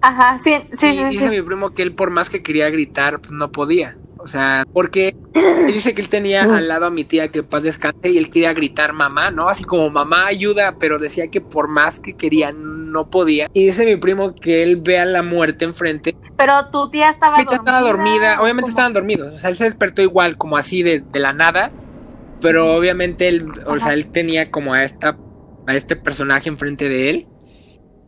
Ajá, sí, sí, y dice mi primo que él por más que quería gritar, pues no podía. O sea, porque él dice que él tenía al lado a mi tía que paz descanse y él quería gritar mamá, ¿no? Así como mamá ayuda, pero decía que por más que quería no podía. Y dice mi primo que él vea la muerte enfrente. Pero tu tía estaba Mi tía dormida. estaba dormida, obviamente ¿Cómo? estaban dormidos. O sea, él se despertó igual, como así de, de la nada. Pero obviamente él, o sea, él tenía como a esta, a este personaje enfrente de él.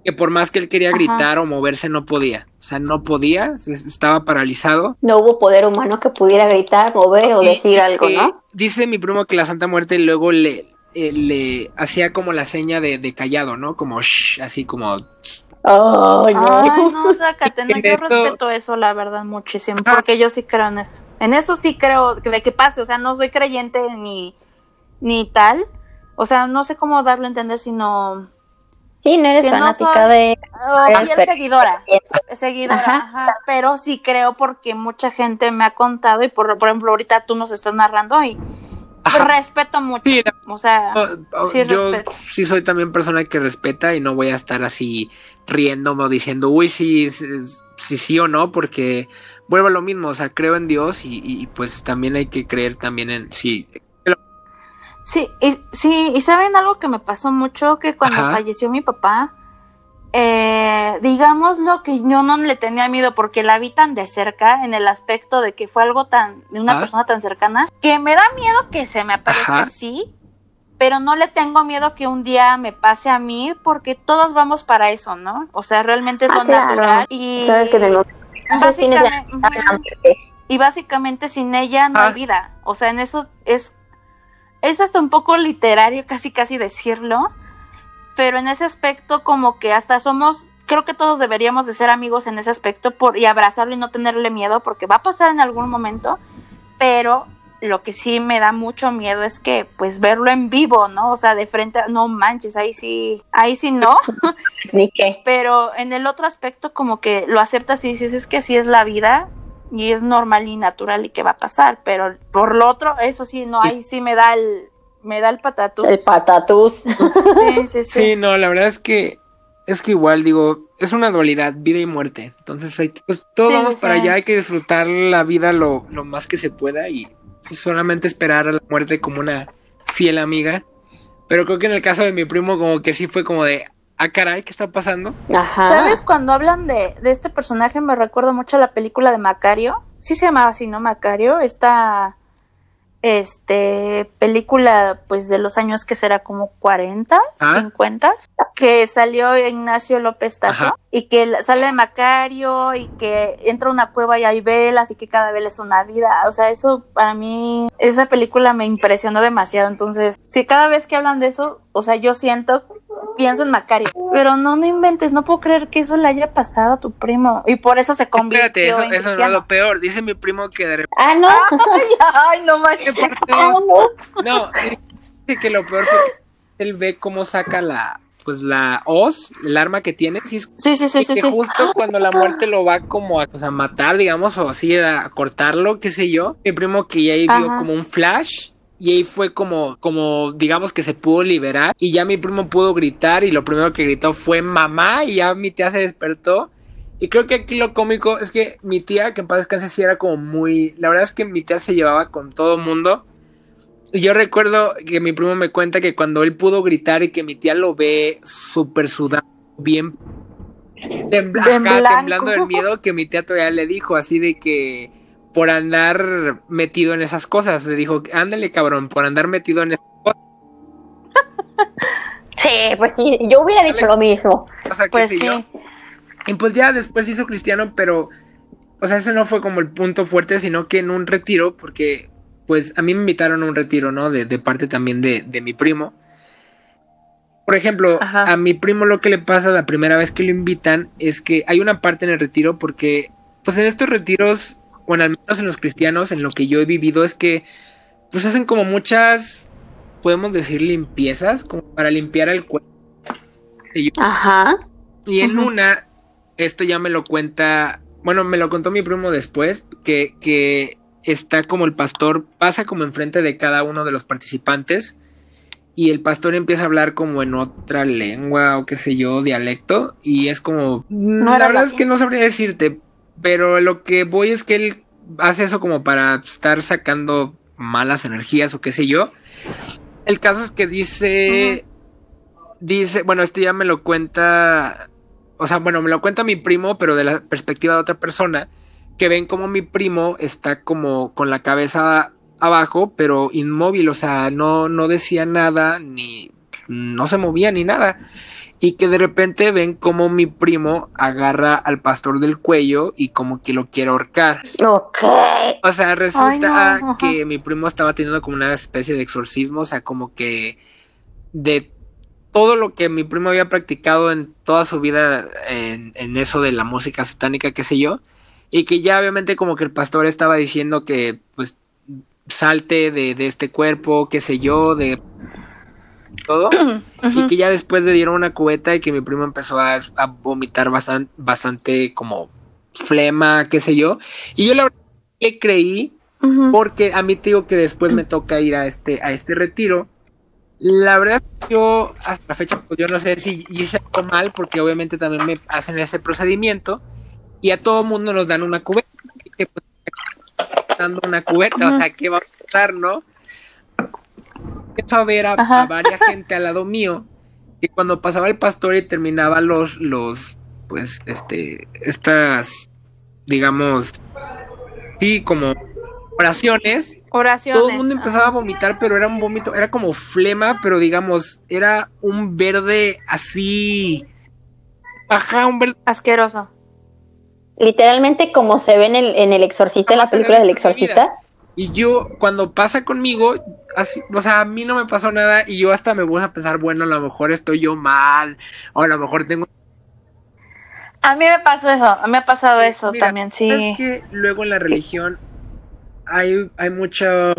Que por más que él quería Ajá. gritar o moverse, no podía. O sea, no podía, estaba paralizado. No hubo poder humano que pudiera gritar, mover o Y- decir algo, ¿no? Dice mi primo que la Santa Muerte luego le, eh, le hacía como la seña de, de callado, ¿no? Como shh, así como. Ay, no. Ay, no, sácate, no, yo esto- respeto eso, la verdad, muchísimo, Ajá. porque yo sí creo en eso. En eso sí creo que de que pase, o sea, no soy creyente ni, ni tal, o sea, no sé cómo darlo a entender, sino Sí, no eres no fanática soy- de... oh, fiel seguidora, seguidora, Ajá. ajá, pero sí creo porque mucha gente me ha contado y por, por ejemplo ahorita tú nos estás narrando y pues, respeto mucho, Sí, o sea, Oh, sí, yo respeto. sí soy también persona que respeta y no voy a estar así riéndome o diciendo, uy, sí, sí, sí, sí o no, porque vuelvo a lo mismo, o sea, creo en Dios y, y, pues también hay que creer también en, sí, Sí, y, sí, y saben algo que me pasó mucho, que cuando Ajá. falleció mi papá, eh, digamos lo que yo no le tenía miedo porque la vi tan de cerca en el aspecto de que fue algo tan, de una Ah. persona tan cercana, que me da miedo que se me aparezca Ajá. así, pero no le tengo miedo que un día me pase a mí porque todos vamos para eso, ¿no? O sea, realmente es Ah, lo claro. natural y Sabes que la, básicamente. Y básicamente sin ella no Ah. hay vida. O sea, en eso es, es hasta un poco literario casi casi decirlo. Pero en ese aspecto como que hasta somos, creo que todos deberíamos de ser amigos en ese aspecto por, y abrazarlo y no tenerle miedo porque va a pasar en algún momento. Pero lo que sí me da mucho miedo es que pues verlo en vivo, ¿no? O sea, de frente, no manches, ahí sí, ahí sí no. Ni qué. Pero en el otro aspecto como que lo aceptas y dices, es que así es la vida y es normal y natural y que va a pasar, pero por lo otro, eso sí, no, ahí sí me da el, me da el patatús. El patatús. Sí, sí, sí. Sí, no, la verdad es que es que igual digo, es una dualidad, vida y muerte. Entonces, hay, pues todos Sí, vamos sí. para allá, hay que disfrutar la vida lo, lo más que se pueda y solamente esperar a la muerte como una fiel amiga. Pero creo que en el caso de mi primo como que sí fue como de, ah, caray, ¿qué está pasando? Ajá. ¿Sabes? Cuando hablan de, de este personaje me recuerdo mucho a la película de Macario. Sí se llamaba así, ¿no? Macario. Esta este película pues de los años que será como 40, Ah. 50, que salió Ignacio López Tacho Ajá. y que sale de Macario y que entra a una cueva y hay velas y que cada vela es una vida. O sea, eso para mí, esa película me impresionó demasiado. Entonces, si cada vez que hablan de eso, o sea, yo siento pienso en Macario. Pero no, no inventes, no puedo creer que eso le haya pasado a tu primo. Y por eso se convirtió Espérate, eso, en eso no es lo peor. Dice mi primo que de repente... Ah, no. Ay, no manches. Ah, no. No, dice que lo peor fue que él ve cómo saca la, pues la hoz, el arma que tiene, sí, Sí, sí, sí, que sí. justo cuando la muerte lo va como a, pues, a matar, digamos, o así a cortarlo, qué sé yo. Mi primo que ya ahí vio como un flash. Y ahí fue como, como, digamos que se pudo liberar. Y ya mi primo pudo gritar. Y lo primero que gritó fue mamá. Y ya mi tía se despertó. Y creo que aquí lo cómico es que mi tía, que en paz descanse, sí era como muy. La verdad es que mi tía se llevaba con todo mundo. Y yo recuerdo que mi primo me cuenta que cuando él pudo gritar y que mi tía lo ve súper sudado, bien tembla- En ajá, blanco. temblando del miedo, que mi tía todavía le dijo así de que por andar metido en esas cosas, le dijo, ándale cabrón, por andar metido en esas Sí, pues sí, yo hubiera dicho lo mismo. cosas, qué Pues sí. yo. Y pues ya después hizo cristiano, pero, o sea, ese no fue como el punto fuerte, sino que en un retiro, porque, pues, a mí me invitaron a un retiro, ¿no? De, de parte también de, de mi primo. Por ejemplo, Ajá. a mi primo lo que le pasa la primera vez que lo invitan es que hay una parte en el retiro, porque, pues, en estos retiros, bueno, al menos en los cristianos, en lo que yo he vivido, es que, pues, hacen como muchas, podemos decir, limpiezas, como para limpiar el cuerpo. Ajá. Y en una, esto ya me lo cuenta, bueno, me lo contó mi primo después, que, que está como el pastor, pasa como enfrente de cada uno de los participantes y el pastor empieza a hablar como en otra lengua o qué sé yo, dialecto, y es como, No la verdad es que no sabría decirte, pero lo que voy es que él hace eso como para estar sacando malas energías o qué sé yo. El caso es que dice, dice, bueno, esto ya me lo cuenta, o sea, bueno, me lo cuenta mi primo, pero de la perspectiva de otra persona, que ven como mi primo está como con la cabeza abajo, pero inmóvil, o sea, no, no decía nada, ni no se movía ni nada. Y que de repente ven como mi primo agarra al pastor del cuello y como que lo quiere ahorcar. Ok. O sea, resulta Ay, no, ajá. que mi primo estaba teniendo como una especie de exorcismo, o sea, como que de todo lo que mi primo había practicado en toda su vida en, en eso de la música satánica, qué sé yo, y que ya obviamente como que el pastor estaba diciendo que pues salte de, de este cuerpo, qué sé yo, de todo, y que ya después le dieron una cubeta y que mi primo empezó a, a vomitar bastante, bastante como flema, qué sé yo, y yo la verdad que creí porque a mí te digo que después me toca ir a este, a este retiro. La verdad, yo hasta la fecha, pues yo no sé si hice algo mal, porque obviamente también me hacen ese procedimiento y a todo mundo nos dan una cubeta. que, pues, dando una cubeta, o sea, ¿qué va a pasar, no? Empiezo a ver a, a varias gente al lado mío que cuando pasaba el pastor y terminaba los, los, pues, este, estas, digamos, sí, como oraciones, Oraciones. todo el mundo empezaba a vomitar, pero era un vómito, era como flema, pero digamos, era un verde así. Ajá, un verde. Asqueroso. Literalmente como se ve en el, en el exorcista, en la película del exorcista. Y yo, cuando pasa conmigo, así, o sea, a mí no me pasó nada y yo hasta me voy a pensar, bueno, a lo mejor estoy yo mal, o a lo mejor tengo... A mí me pasó eso, a mí me ha pasado eso Mira, también, sí. Es que luego en la religión hay, hay mucha...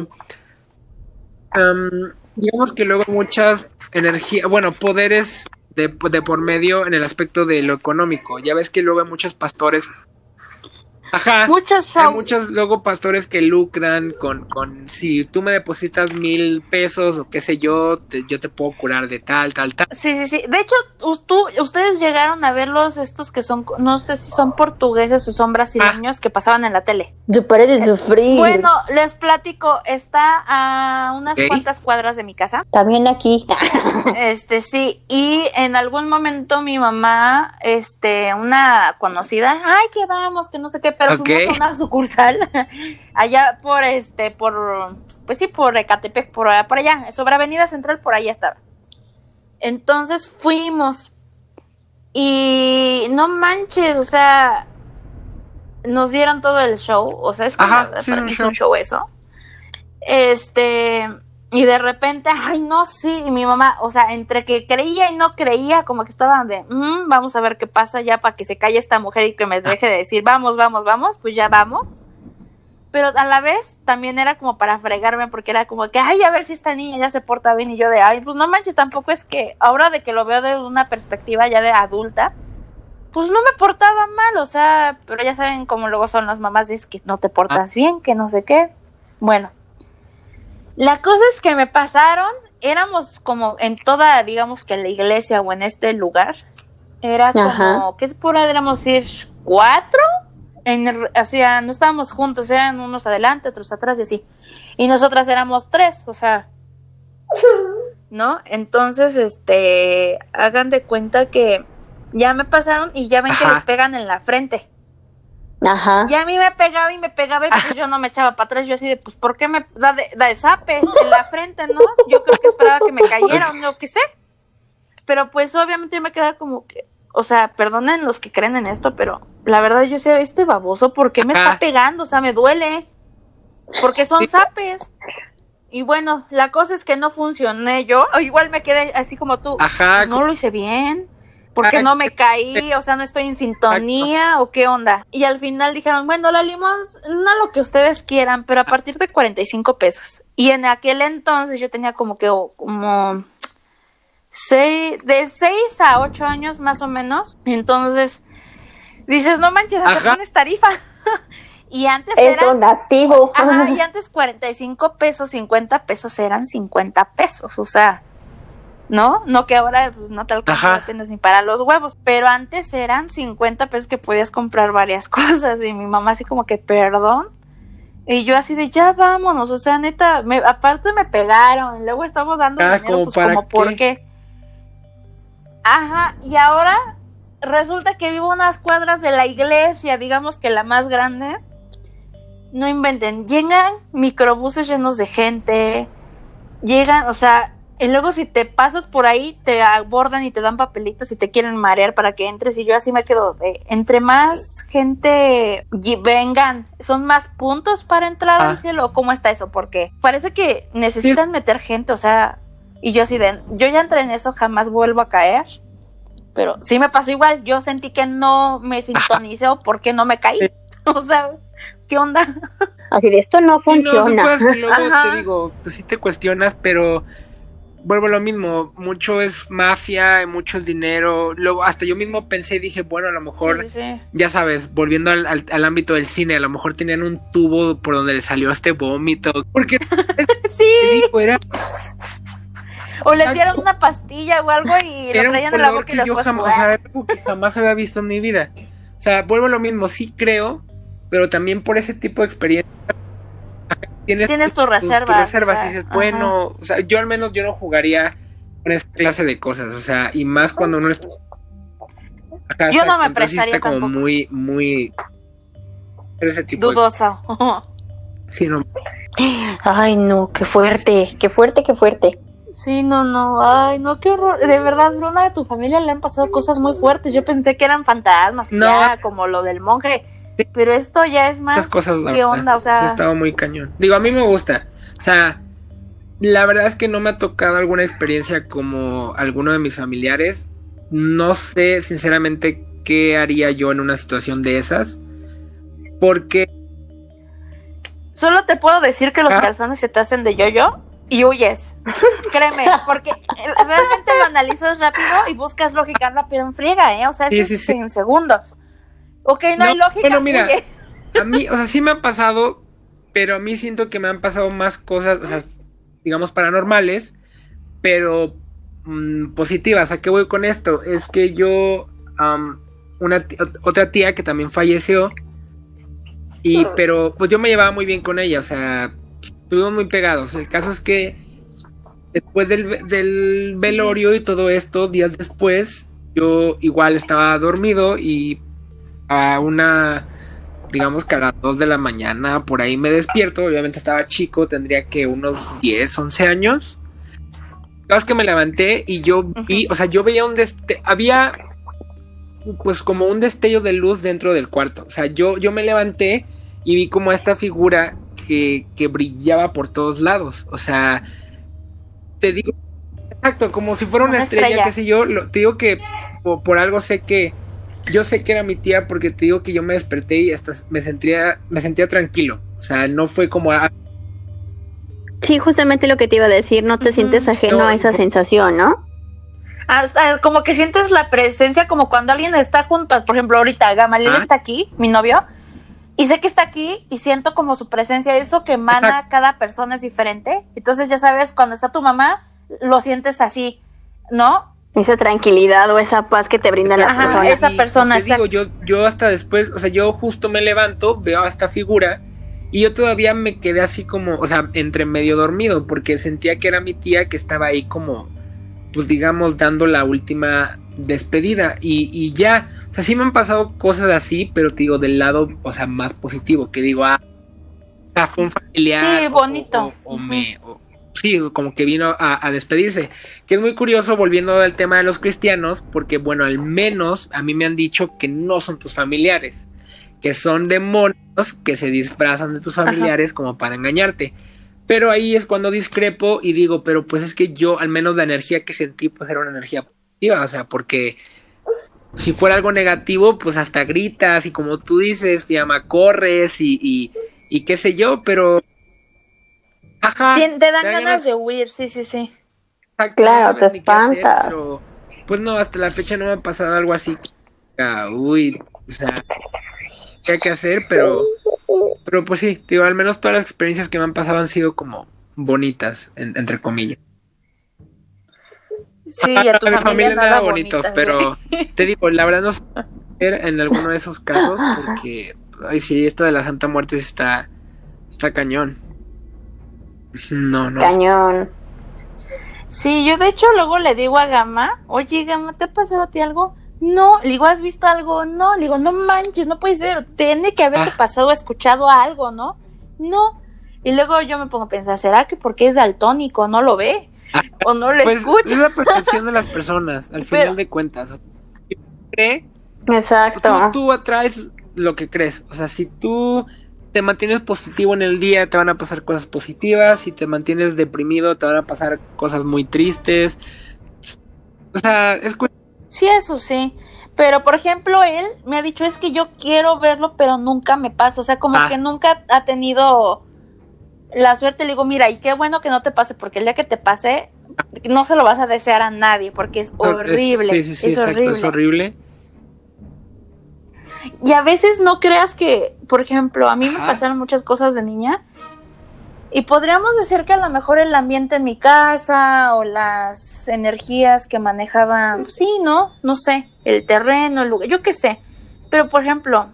digamos que luego muchas energías, bueno, poderes de, de por medio en el aspecto de lo económico. Ya ves que luego hay muchos pastores... Ajá. Muchos Hay shows. muchos luego pastores que lucran con, con si tú me depositas mil pesos o qué sé yo, te- yo te puedo curar de tal, tal, tal. Sí, sí, sí. De hecho, tú, ustedes llegaron a ver los estos que son, no sé si son portugueses o son brasileños que pasaban en la tele. Tú pares de sufrir. Bueno, les platico, está a unas cuantas cuadras de mi casa. También aquí. Este, sí, y en algún momento mi mamá, este, una conocida, ay, que vamos, que no sé qué, pero Ok. fuimos a una sucursal allá por, este, por, pues sí, por Ecatepec, por, por allá, sobre Avenida Central, por allá estaba. Entonces fuimos y no manches, o sea, nos dieron todo el show, o sea, es que Ajá, sí, para mí es un show eso. Este, y de repente, ay, no, sí, y mi mamá, o sea, entre que creía y no creía, como que estaban de, "Mm, vamos a ver qué pasa ya para que se calle esta mujer y que me deje de decir, vamos, vamos, vamos, pues ya vamos. Pero a la vez también era como para fregarme porque era como que, ay, a ver si esta niña ya se porta bien y yo de, ay, pues no manches, tampoco es que ahora de que lo veo de una perspectiva ya de adulta, pues no me portaba mal, o sea, pero ya saben cómo luego son las mamás, es que no te portas bien, que no sé qué. Bueno, la cosa es que me pasaron, éramos como en toda, digamos que la iglesia o en este lugar, era como, Ajá. ¿qué podríamos ir? ¿Cuatro? En el- o sea, no estábamos juntos, eran unos adelante, otros atrás y así. Y nosotras éramos tres, o sea, ¿no? Entonces, este, hagan de cuenta que ya me pasaron y ya ven que les pegan en la frente. Ajá. Y a mí me pegaba y me pegaba y pues yo no me echaba para atrás. Yo así de, pues, ¿por qué me da de, da de zapes en la frente, no? Yo creo que esperaba que me cayera o no, qué sé. Pero pues obviamente yo me quedaba como que, o sea, perdonen los que creen en esto, pero la verdad yo sé, este baboso, ¿por qué me está pegando? O sea, me duele. Porque son zapes. Y bueno, la cosa es que no funcioné yo. O igual me quedé así como tú. Ajá, No lo hice bien. Porque no me caí, o sea, no estoy en sintonía o qué onda. Y al final dijeron, bueno, la limón, no lo que ustedes quieran, pero a partir de 45 pesos. Y en aquel entonces yo tenía como que oh, como seis, de 6 a 8 años más o menos. Entonces dices, no manches, Ajá. tienes tarifa. y antes Es era donativo. Ajá, y antes 45 pesos, 50 pesos eran 50 pesos, o sea, ¿no? No que ahora pues no te alcanza apenas ni para los huevos, pero antes eran 50 pesos que podías comprar varias cosas y mi mamá así como que, perdón, Y yo así de, ya vámonos, o sea, neta, me, aparte me pegaron, luego estamos dando Ah, dinero, ¿como pues para como por qué? qué. Ajá, y ahora resulta que vivo unas cuadras de la iglesia, digamos que la más grande. No inventen, llegan microbuses llenos de gente, llegan, o sea, y luego si te pasas por ahí, te abordan y te dan papelitos y te quieren marear para que entres. Y yo así me quedo de, entre más gente vengan, ¿son más puntos para entrar Ah. al cielo? ¿O ¿Cómo está eso? Porque parece que necesitan meter gente, o sea, y yo así de, yo ya entré en eso, jamás vuelvo a caer. Pero sí me pasó igual, yo sentí que no me sintonicé o porque no me caí. Sí. O sea, ¿qué onda? Así de esto no Sí, funciona. que luego Ajá. te digo, pues sí te cuestionas, pero vuelvo a lo mismo, mucho es mafia, mucho es dinero, luego hasta yo mismo pensé y dije, bueno, a lo mejor, Sí, sí, sí. ya sabes, volviendo al, al- al ámbito del cine, a lo mejor tenían un tubo por donde le salió este vómito, porque Sí, o les dieron una pastilla o algo y lo traían en la boca y después jamás, o sea, algo que jamás había visto en mi vida. O sea, vuelvo a lo mismo, sí creo, pero también por ese tipo de experiencia tienes, tienes tu tus- reserva. tus reservas o sea, y dices, ajá. bueno, o sea, yo al menos yo no jugaría con esa clase de cosas, o sea, y más cuando uno está acá, Yo no me prestaría está como tampoco. muy, muy ese tipo de Dudosa. sí, no, Ay, no, qué fuerte, qué fuerte, qué fuerte. Sí, no, no, ay, no, qué horror. De verdad, Bruna, de tu familia le han pasado cosas muy fuertes. Yo pensé que eran fantasmas, No. ya, como lo del monje. Pero esto ya es más. cosas la ¿Qué verdad, onda? O sea, estaba muy cañón. Digo, a mí me gusta. O sea, la verdad es que no me ha tocado alguna experiencia como alguno de mis familiares. No sé, sinceramente, qué haría yo en una situación de esas. Porque solo te puedo decir que los Ah. calzones se te hacen de yo-yo y huyes. Créeme, porque realmente lo analizas rápido y buscas lógica rápido en friega, ¿eh? O sea, Sí, eso sí, es sí. en segundos. Ok, no, No, hay lógica. bueno, mira, a mí, o sea, sí me ha pasado, pero a mí siento que me han pasado más cosas, o sea, digamos, paranormales, pero mm, positivas. ¿A qué voy con esto? Es que yo, una otra tía que también falleció, y, pero pues yo me llevaba muy bien con ella, o sea, estuvimos muy pegados. El caso es que después del velorio y todo esto, días después, yo igual estaba dormido y a una, digamos que a las 2 de la mañana, por ahí me despierto, obviamente estaba chico, tendría que unos 10, 11 años. La que me levanté y yo vi, o sea, yo veía un deste había pues como un destello de luz dentro del cuarto. O sea, yo, yo me levanté y vi como esta figura que, que brillaba por todos lados. O sea, te digo, exacto, como si fuera una, Una estrella, estrella. qué sé yo. Lo, te digo que por, por algo sé que yo sé que era mi tía porque te digo que yo me desperté y hasta me sentía, me sentía tranquilo. O sea, no fue como ah, Sí, justamente lo que te iba a decir, no te sientes ajeno No, a esa por- sensación, ¿no? Hasta como que sientes la presencia como cuando alguien está junto, por ejemplo, ahorita Gamaliel Ah. está aquí, mi novio, y sé que está aquí y siento como su presencia, eso que emana cada persona es diferente. Entonces ya sabes, cuando está tu mamá, lo sientes así, ¿no? Esa tranquilidad o esa paz que te brinda la Ajá, persona. esa persona, Te digo, yo, yo hasta después, o sea, yo justo me levanto, veo a esta figura y yo todavía me quedé así como, o sea, entre medio dormido, porque sentía que era mi tía que estaba ahí como, pues digamos, dando la última despedida y, y ya, o sea, sí me han pasado cosas así, pero te digo, del lado, o sea, más positivo, que digo, ah, o sea, fue un familiar. Sí, o- bonito. O, o me, o- sí, como que vino a, a despedirse. Que es muy curioso volviendo al tema de los cristianos, porque bueno, al menos a mí me han dicho que no son tus familiares, que son demonios que se disfrazan de tus familiares como para engañarte. Pero ahí es cuando discrepo y digo, pero pues es que yo, al menos la energía que sentí, pues era una energía positiva, o sea, porque si fuera algo negativo, pues hasta gritas y como tú dices, llama, corres y, y, y qué sé yo, pero... Ajá. Te dan te dan ganas de huir, sí, sí, sí. Exacto, Claro, no te hacer, espantas. pero, pues no, hasta la fecha no me ha pasado algo así. Ah, uy, o sea, ¿qué hay que hacer? Pero, pero pues sí, digo, al menos todas las experiencias que me han pasado han sido como bonitas, en- entre comillas. Sí, a tu A mi familia, nada, bonito, bonito, pero te digo, la verdad no sé en alguno de esos casos porque, ay sí, esto de la Santa Muerte está, Está cañón. No, no. Cañón. Sí, yo de hecho luego le digo a Gama, oye Gama, ¿te ha pasado a ti algo? No, le digo, ¿has visto algo? No, le digo, no manches, no puede ser, tiene que haberte Ah. pasado escuchado algo, ¿no? No. Y luego yo me pongo a pensar, ¿será que porque es daltónico no lo ve? ¿O no le Pues escucha? es la percepción de las personas, al Pero- final de cuentas. Cree, Exacto. tú, tú atraes lo que crees. O sea, si tú te mantienes positivo en el día, te van a pasar cosas positivas. Si te mantienes deprimido, te van a pasar cosas muy tristes. O sea, es Sí, eso sí. Pero, por ejemplo, él me ha dicho, es que yo quiero verlo, pero nunca me pasa. O sea, como Ah. que nunca ha tenido la suerte. Le digo, mira, y qué bueno que no te pase, porque el día que te pase, no se lo vas a desear a nadie, porque es horrible. Sí, sí, sí, es exacto, horrible. es horrible. Y a veces no creas que, por ejemplo, a mí me pasaron muchas cosas de niña. Y podríamos decir que a lo mejor el ambiente en mi casa o las energías que manejaban, pues sí, ¿no? No sé, el terreno, el lugar, yo qué sé. Pero, por ejemplo,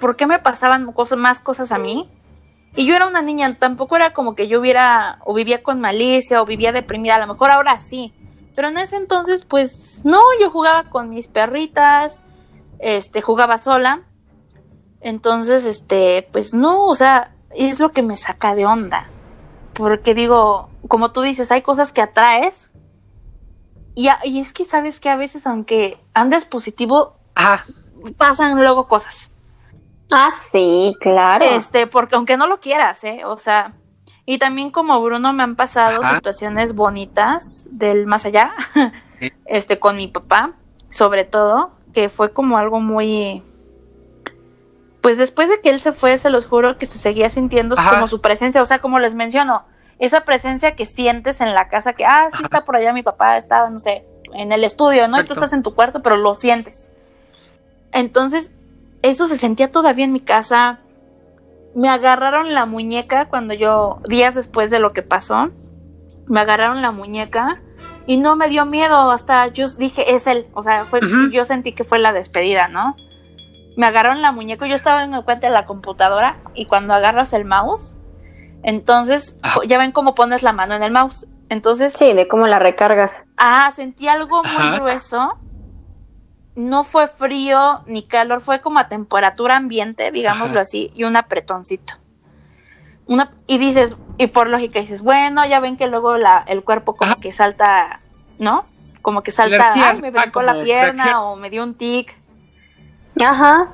¿por qué me pasaban cosas, más cosas a mí? Y yo era una niña, tampoco era como que yo hubiera, o vivía con malicia, o vivía deprimida, a lo mejor ahora sí. Pero en ese entonces, pues, no, yo jugaba con mis perritas, este, jugaba sola. Entonces, este, pues no, o sea, es lo que me saca de onda. Porque digo, como tú dices, hay cosas que atraes. Y, a- y es que sabes que a veces, aunque andes positivo, Ah, pasan luego cosas. Ah, sí, claro. Este, porque aunque no lo quieras, ¿eh? O sea, y también como Bruno me han pasado Ajá. situaciones bonitas del más allá, este, con mi papá, sobre todo, que fue como algo muy... Pues después de que él se fue, se los juro que se seguía sintiendo Ajá. como su presencia, o sea, como les menciono, esa presencia que sientes en la casa, que, ah, sí está por allá mi papá, está, no sé, en el estudio, ¿no? Y tú estás en tu cuarto, pero lo sientes. Entonces, eso se sentía todavía en mi casa. Me agarraron la muñeca cuando yo, días después de lo que pasó, me agarraron la muñeca y no me dio miedo, hasta yo dije, es él, o sea, fue, yo sentí que fue la despedida, ¿no? Me agarraron la muñeca, yo estaba en el cuenta de la computadora y cuando agarras el mouse, entonces, Ah. ya ven cómo pones la mano en el mouse. Entonces, Sí, de cómo la recargas. Ah, sentí algo muy Ajá. grueso. No fue frío ni calor, fue como a temperatura ambiente, digámoslo Ajá. así, y un apretoncito. Una, y dices, y por lógica dices, bueno, ya ven que luego la, el cuerpo como Ajá. que salta, ¿no? Como que salta, ay, me ah, brincó la pierna reacción. o me dio un tic. Ajá.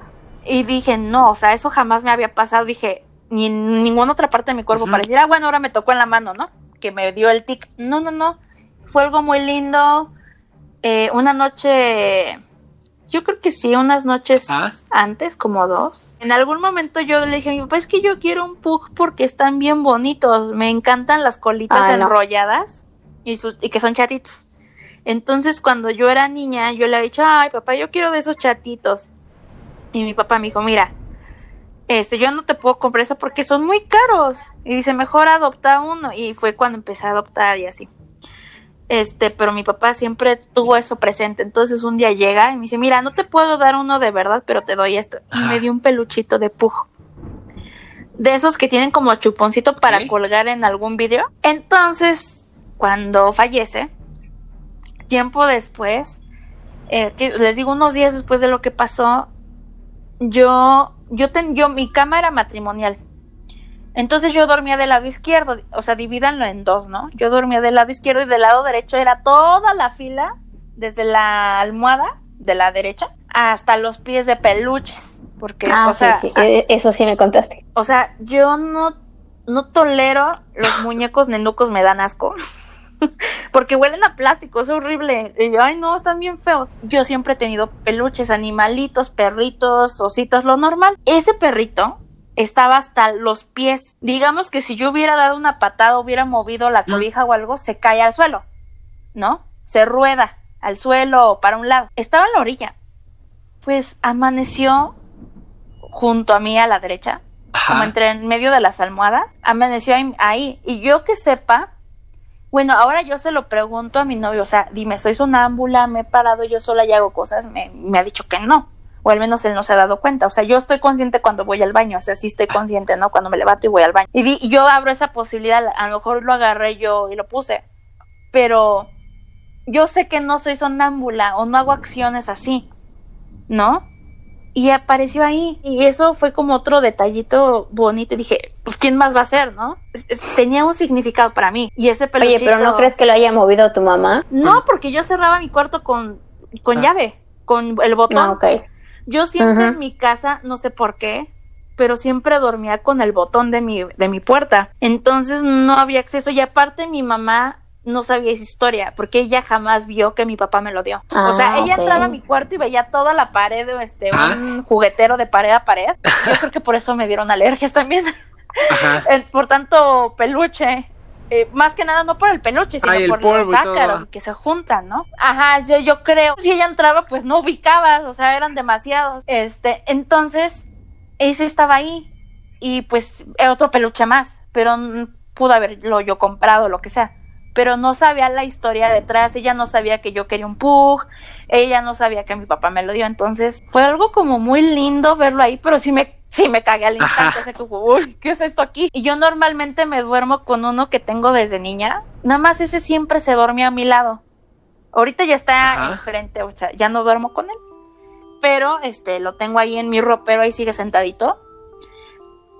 Y dije, no, o sea, eso jamás me había pasado. Dije, ni en ninguna otra parte de mi cuerpo Ujú. para decir, ah, bueno, ahora me tocó en la mano, ¿no? Que me dio el tic. No, no, no. Fue algo muy lindo. Eh, una noche, yo creo que sí, unas noches Ah. antes, como dos. En algún momento yo le dije a mi papá, es que yo quiero un pug porque están bien bonitos. Me encantan las colitas Ay, no. enrolladas y, sus- y que son chatitos. Entonces, cuando yo era niña, yo le había dicho, ay, papá, yo quiero de esos chatitos. Y mi papá me dijo, mira, este, yo no te puedo comprar eso porque son muy caros. Y dice, mejor adopta uno. Y fue cuando empecé a adoptar y así. Este, pero mi papá siempre tuvo eso presente. Entonces un día llega y me dice, mira, no te puedo dar uno de verdad, pero te doy esto. Y me dio un peluchito de pujo. De esos que tienen como chuponcito para colgar en algún vídeo. Entonces, cuando fallece, tiempo después, eh, que les digo unos días después de lo que pasó, yo, yo, ten, yo, mi cama era matrimonial. Entonces yo dormía del lado izquierdo, o sea, divídanlo en dos, ¿no? Yo dormía del lado izquierdo y del lado derecho era toda la fila, desde la almohada de la derecha hasta los pies de peluches. Porque, Ah, o sea, sí. Eh, Eso sí me contaste. o sea, yo no, no tolero los muñecos nenucos, me dan asco. Porque huelen a plástico, es horrible. Y yo, ay, no, están bien feos. Yo siempre he tenido peluches, animalitos, perritos, ositos, lo normal. Ese perrito estaba hasta los pies. Digamos que si yo hubiera dado una patada, hubiera movido la cobija o algo, se cae al suelo, ¿no? Se rueda al suelo o para un lado. Estaba en la orilla. Pues amaneció junto a mí a la derecha, como entre en medio de las almohadas, amaneció ahí, ahí. Y yo que sepa, bueno, ahora yo se lo pregunto a mi novio, o sea, dime, soy sonámbula, me he parado yo sola y hago cosas, me, me ha dicho que no. O al menos él no se ha dado cuenta. O sea, yo estoy consciente cuando voy al baño, o sea, sí estoy consciente, ¿no? Cuando me levanto y voy al baño. Y, yo abro esa posibilidad, a lo mejor lo agarré yo y lo puse, pero yo sé que no soy sonámbula o no hago acciones así, ¿no? Y apareció ahí. Y eso fue como otro detallito bonito. Y dije, pues, ¿quién más va a ser, no? tenía un significado para mí. Y ese peluchito... Oye, pero ¿no crees que lo haya movido tu mamá? No, porque yo cerraba mi cuarto con, con ah. llave, con el botón. Ah, ok. Yo siempre en mi casa, no sé por qué, pero siempre dormía con el botón de mi, de mi puerta. Entonces no había acceso. Y aparte mi mamá no sabía esa historia, porque ella jamás vio que mi papá me lo dio. o sea, ah, ella entraba a mi cuarto y veía toda la pared, este, ah. un juguetero de pared a pared. Yo creo que por eso me dieron alergias también. por tanto, peluche. Eh, más que nada no por el peluche, sino por los ácaros que se juntan, ¿no? Ajá, yo, yo creo. Si ella entraba, pues no ubicaba, o sea, eran demasiados. Este, entonces, ese estaba ahí. Y pues otro peluche más, pero pudo haberlo yo comprado, lo que sea pero no sabía la historia detrás, ella no sabía que yo quería un pug, ella no sabía que mi papá me lo dio, entonces fue algo como muy lindo verlo ahí, pero sí me, sí me cagué al instante, así como, uy, ¿qué es esto aquí? Y yo normalmente me duermo con uno que tengo desde niña, nada más ese siempre se dormía a mi lado, ahorita ya está enfrente, o sea, ya no duermo con él, pero este, lo tengo ahí en mi ropero, ahí sigue sentadito,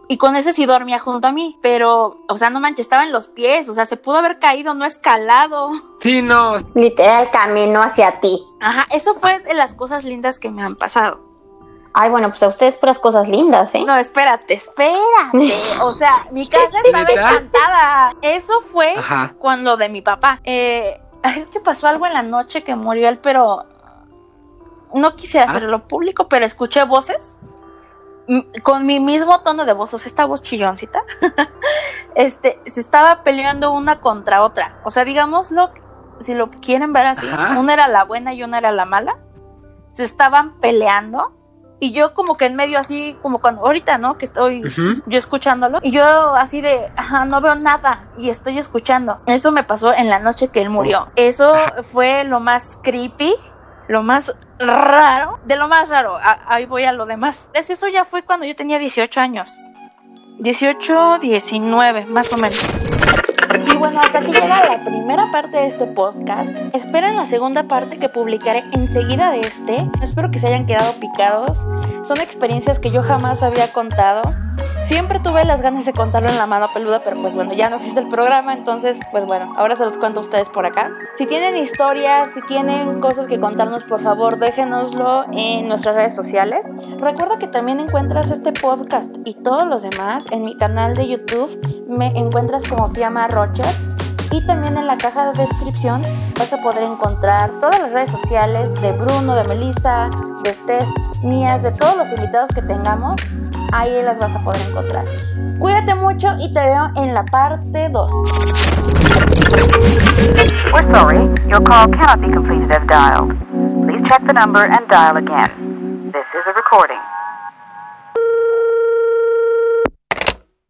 y con ese sí dormía junto a mí, pero, o sea, no manches, estaba en los pies, o sea, se pudo haber caído, no escalado. Sí, no. Literal camino hacia ti. Ajá, eso fue de las cosas lindas que me han pasado. Ay, bueno, pues a ustedes puras cosas lindas, ¿eh? No, espérate, espérate. O sea, mi casa estaba encantada. Eso fue cuando de mi papá. Eh, te pasó algo en la noche que murió él, pero no quise ah. hacerlo público, pero escuché voces con mi mismo tono de voz, o sea, esta voz chilloncita, este, se estaba peleando una contra otra. O sea, digámoslo, si lo quieren ver así, una era la buena y una era la mala. Se estaban peleando y yo como que en medio así, como cuando ahorita, ¿no? Que estoy yo escuchándolo y yo así de, ajá, no veo nada y estoy escuchando. Eso me pasó en la noche que él murió. Oh. Eso fue lo más creepy, lo más raro, de lo más raro, ahí voy a lo demás. Eso ya fue cuando yo tenía 18 años. 18, 19, más o menos. Y bueno, hasta aquí llega la primera parte de este podcast. Esperen la segunda parte que publicaré enseguida de este. Espero que se hayan quedado picados. Son experiencias que yo jamás había contado. Siempre tuve las ganas de contarlo en la mano peluda, pero pues bueno, ya no existe el programa, entonces pues bueno, ahora se los cuento a ustedes por acá. Si tienen historias, si tienen cosas que contarnos, por favor, déjenoslo en nuestras redes sociales. Recuerda que también encuentras este podcast y todos los demás en mi canal de YouTube. Me encuentras como Fiamma Rocher y también en la caja de descripción vas a poder encontrar todas las redes sociales de Bruno, de Melissa, de Steph, mías, de todos los invitados que tengamos. Ahí las vas a poder encontrar. Cuídate mucho y te veo en la parte 2. We're sorry, your call cannot be completed as dialed. Please check the number and dial again. This is a recording.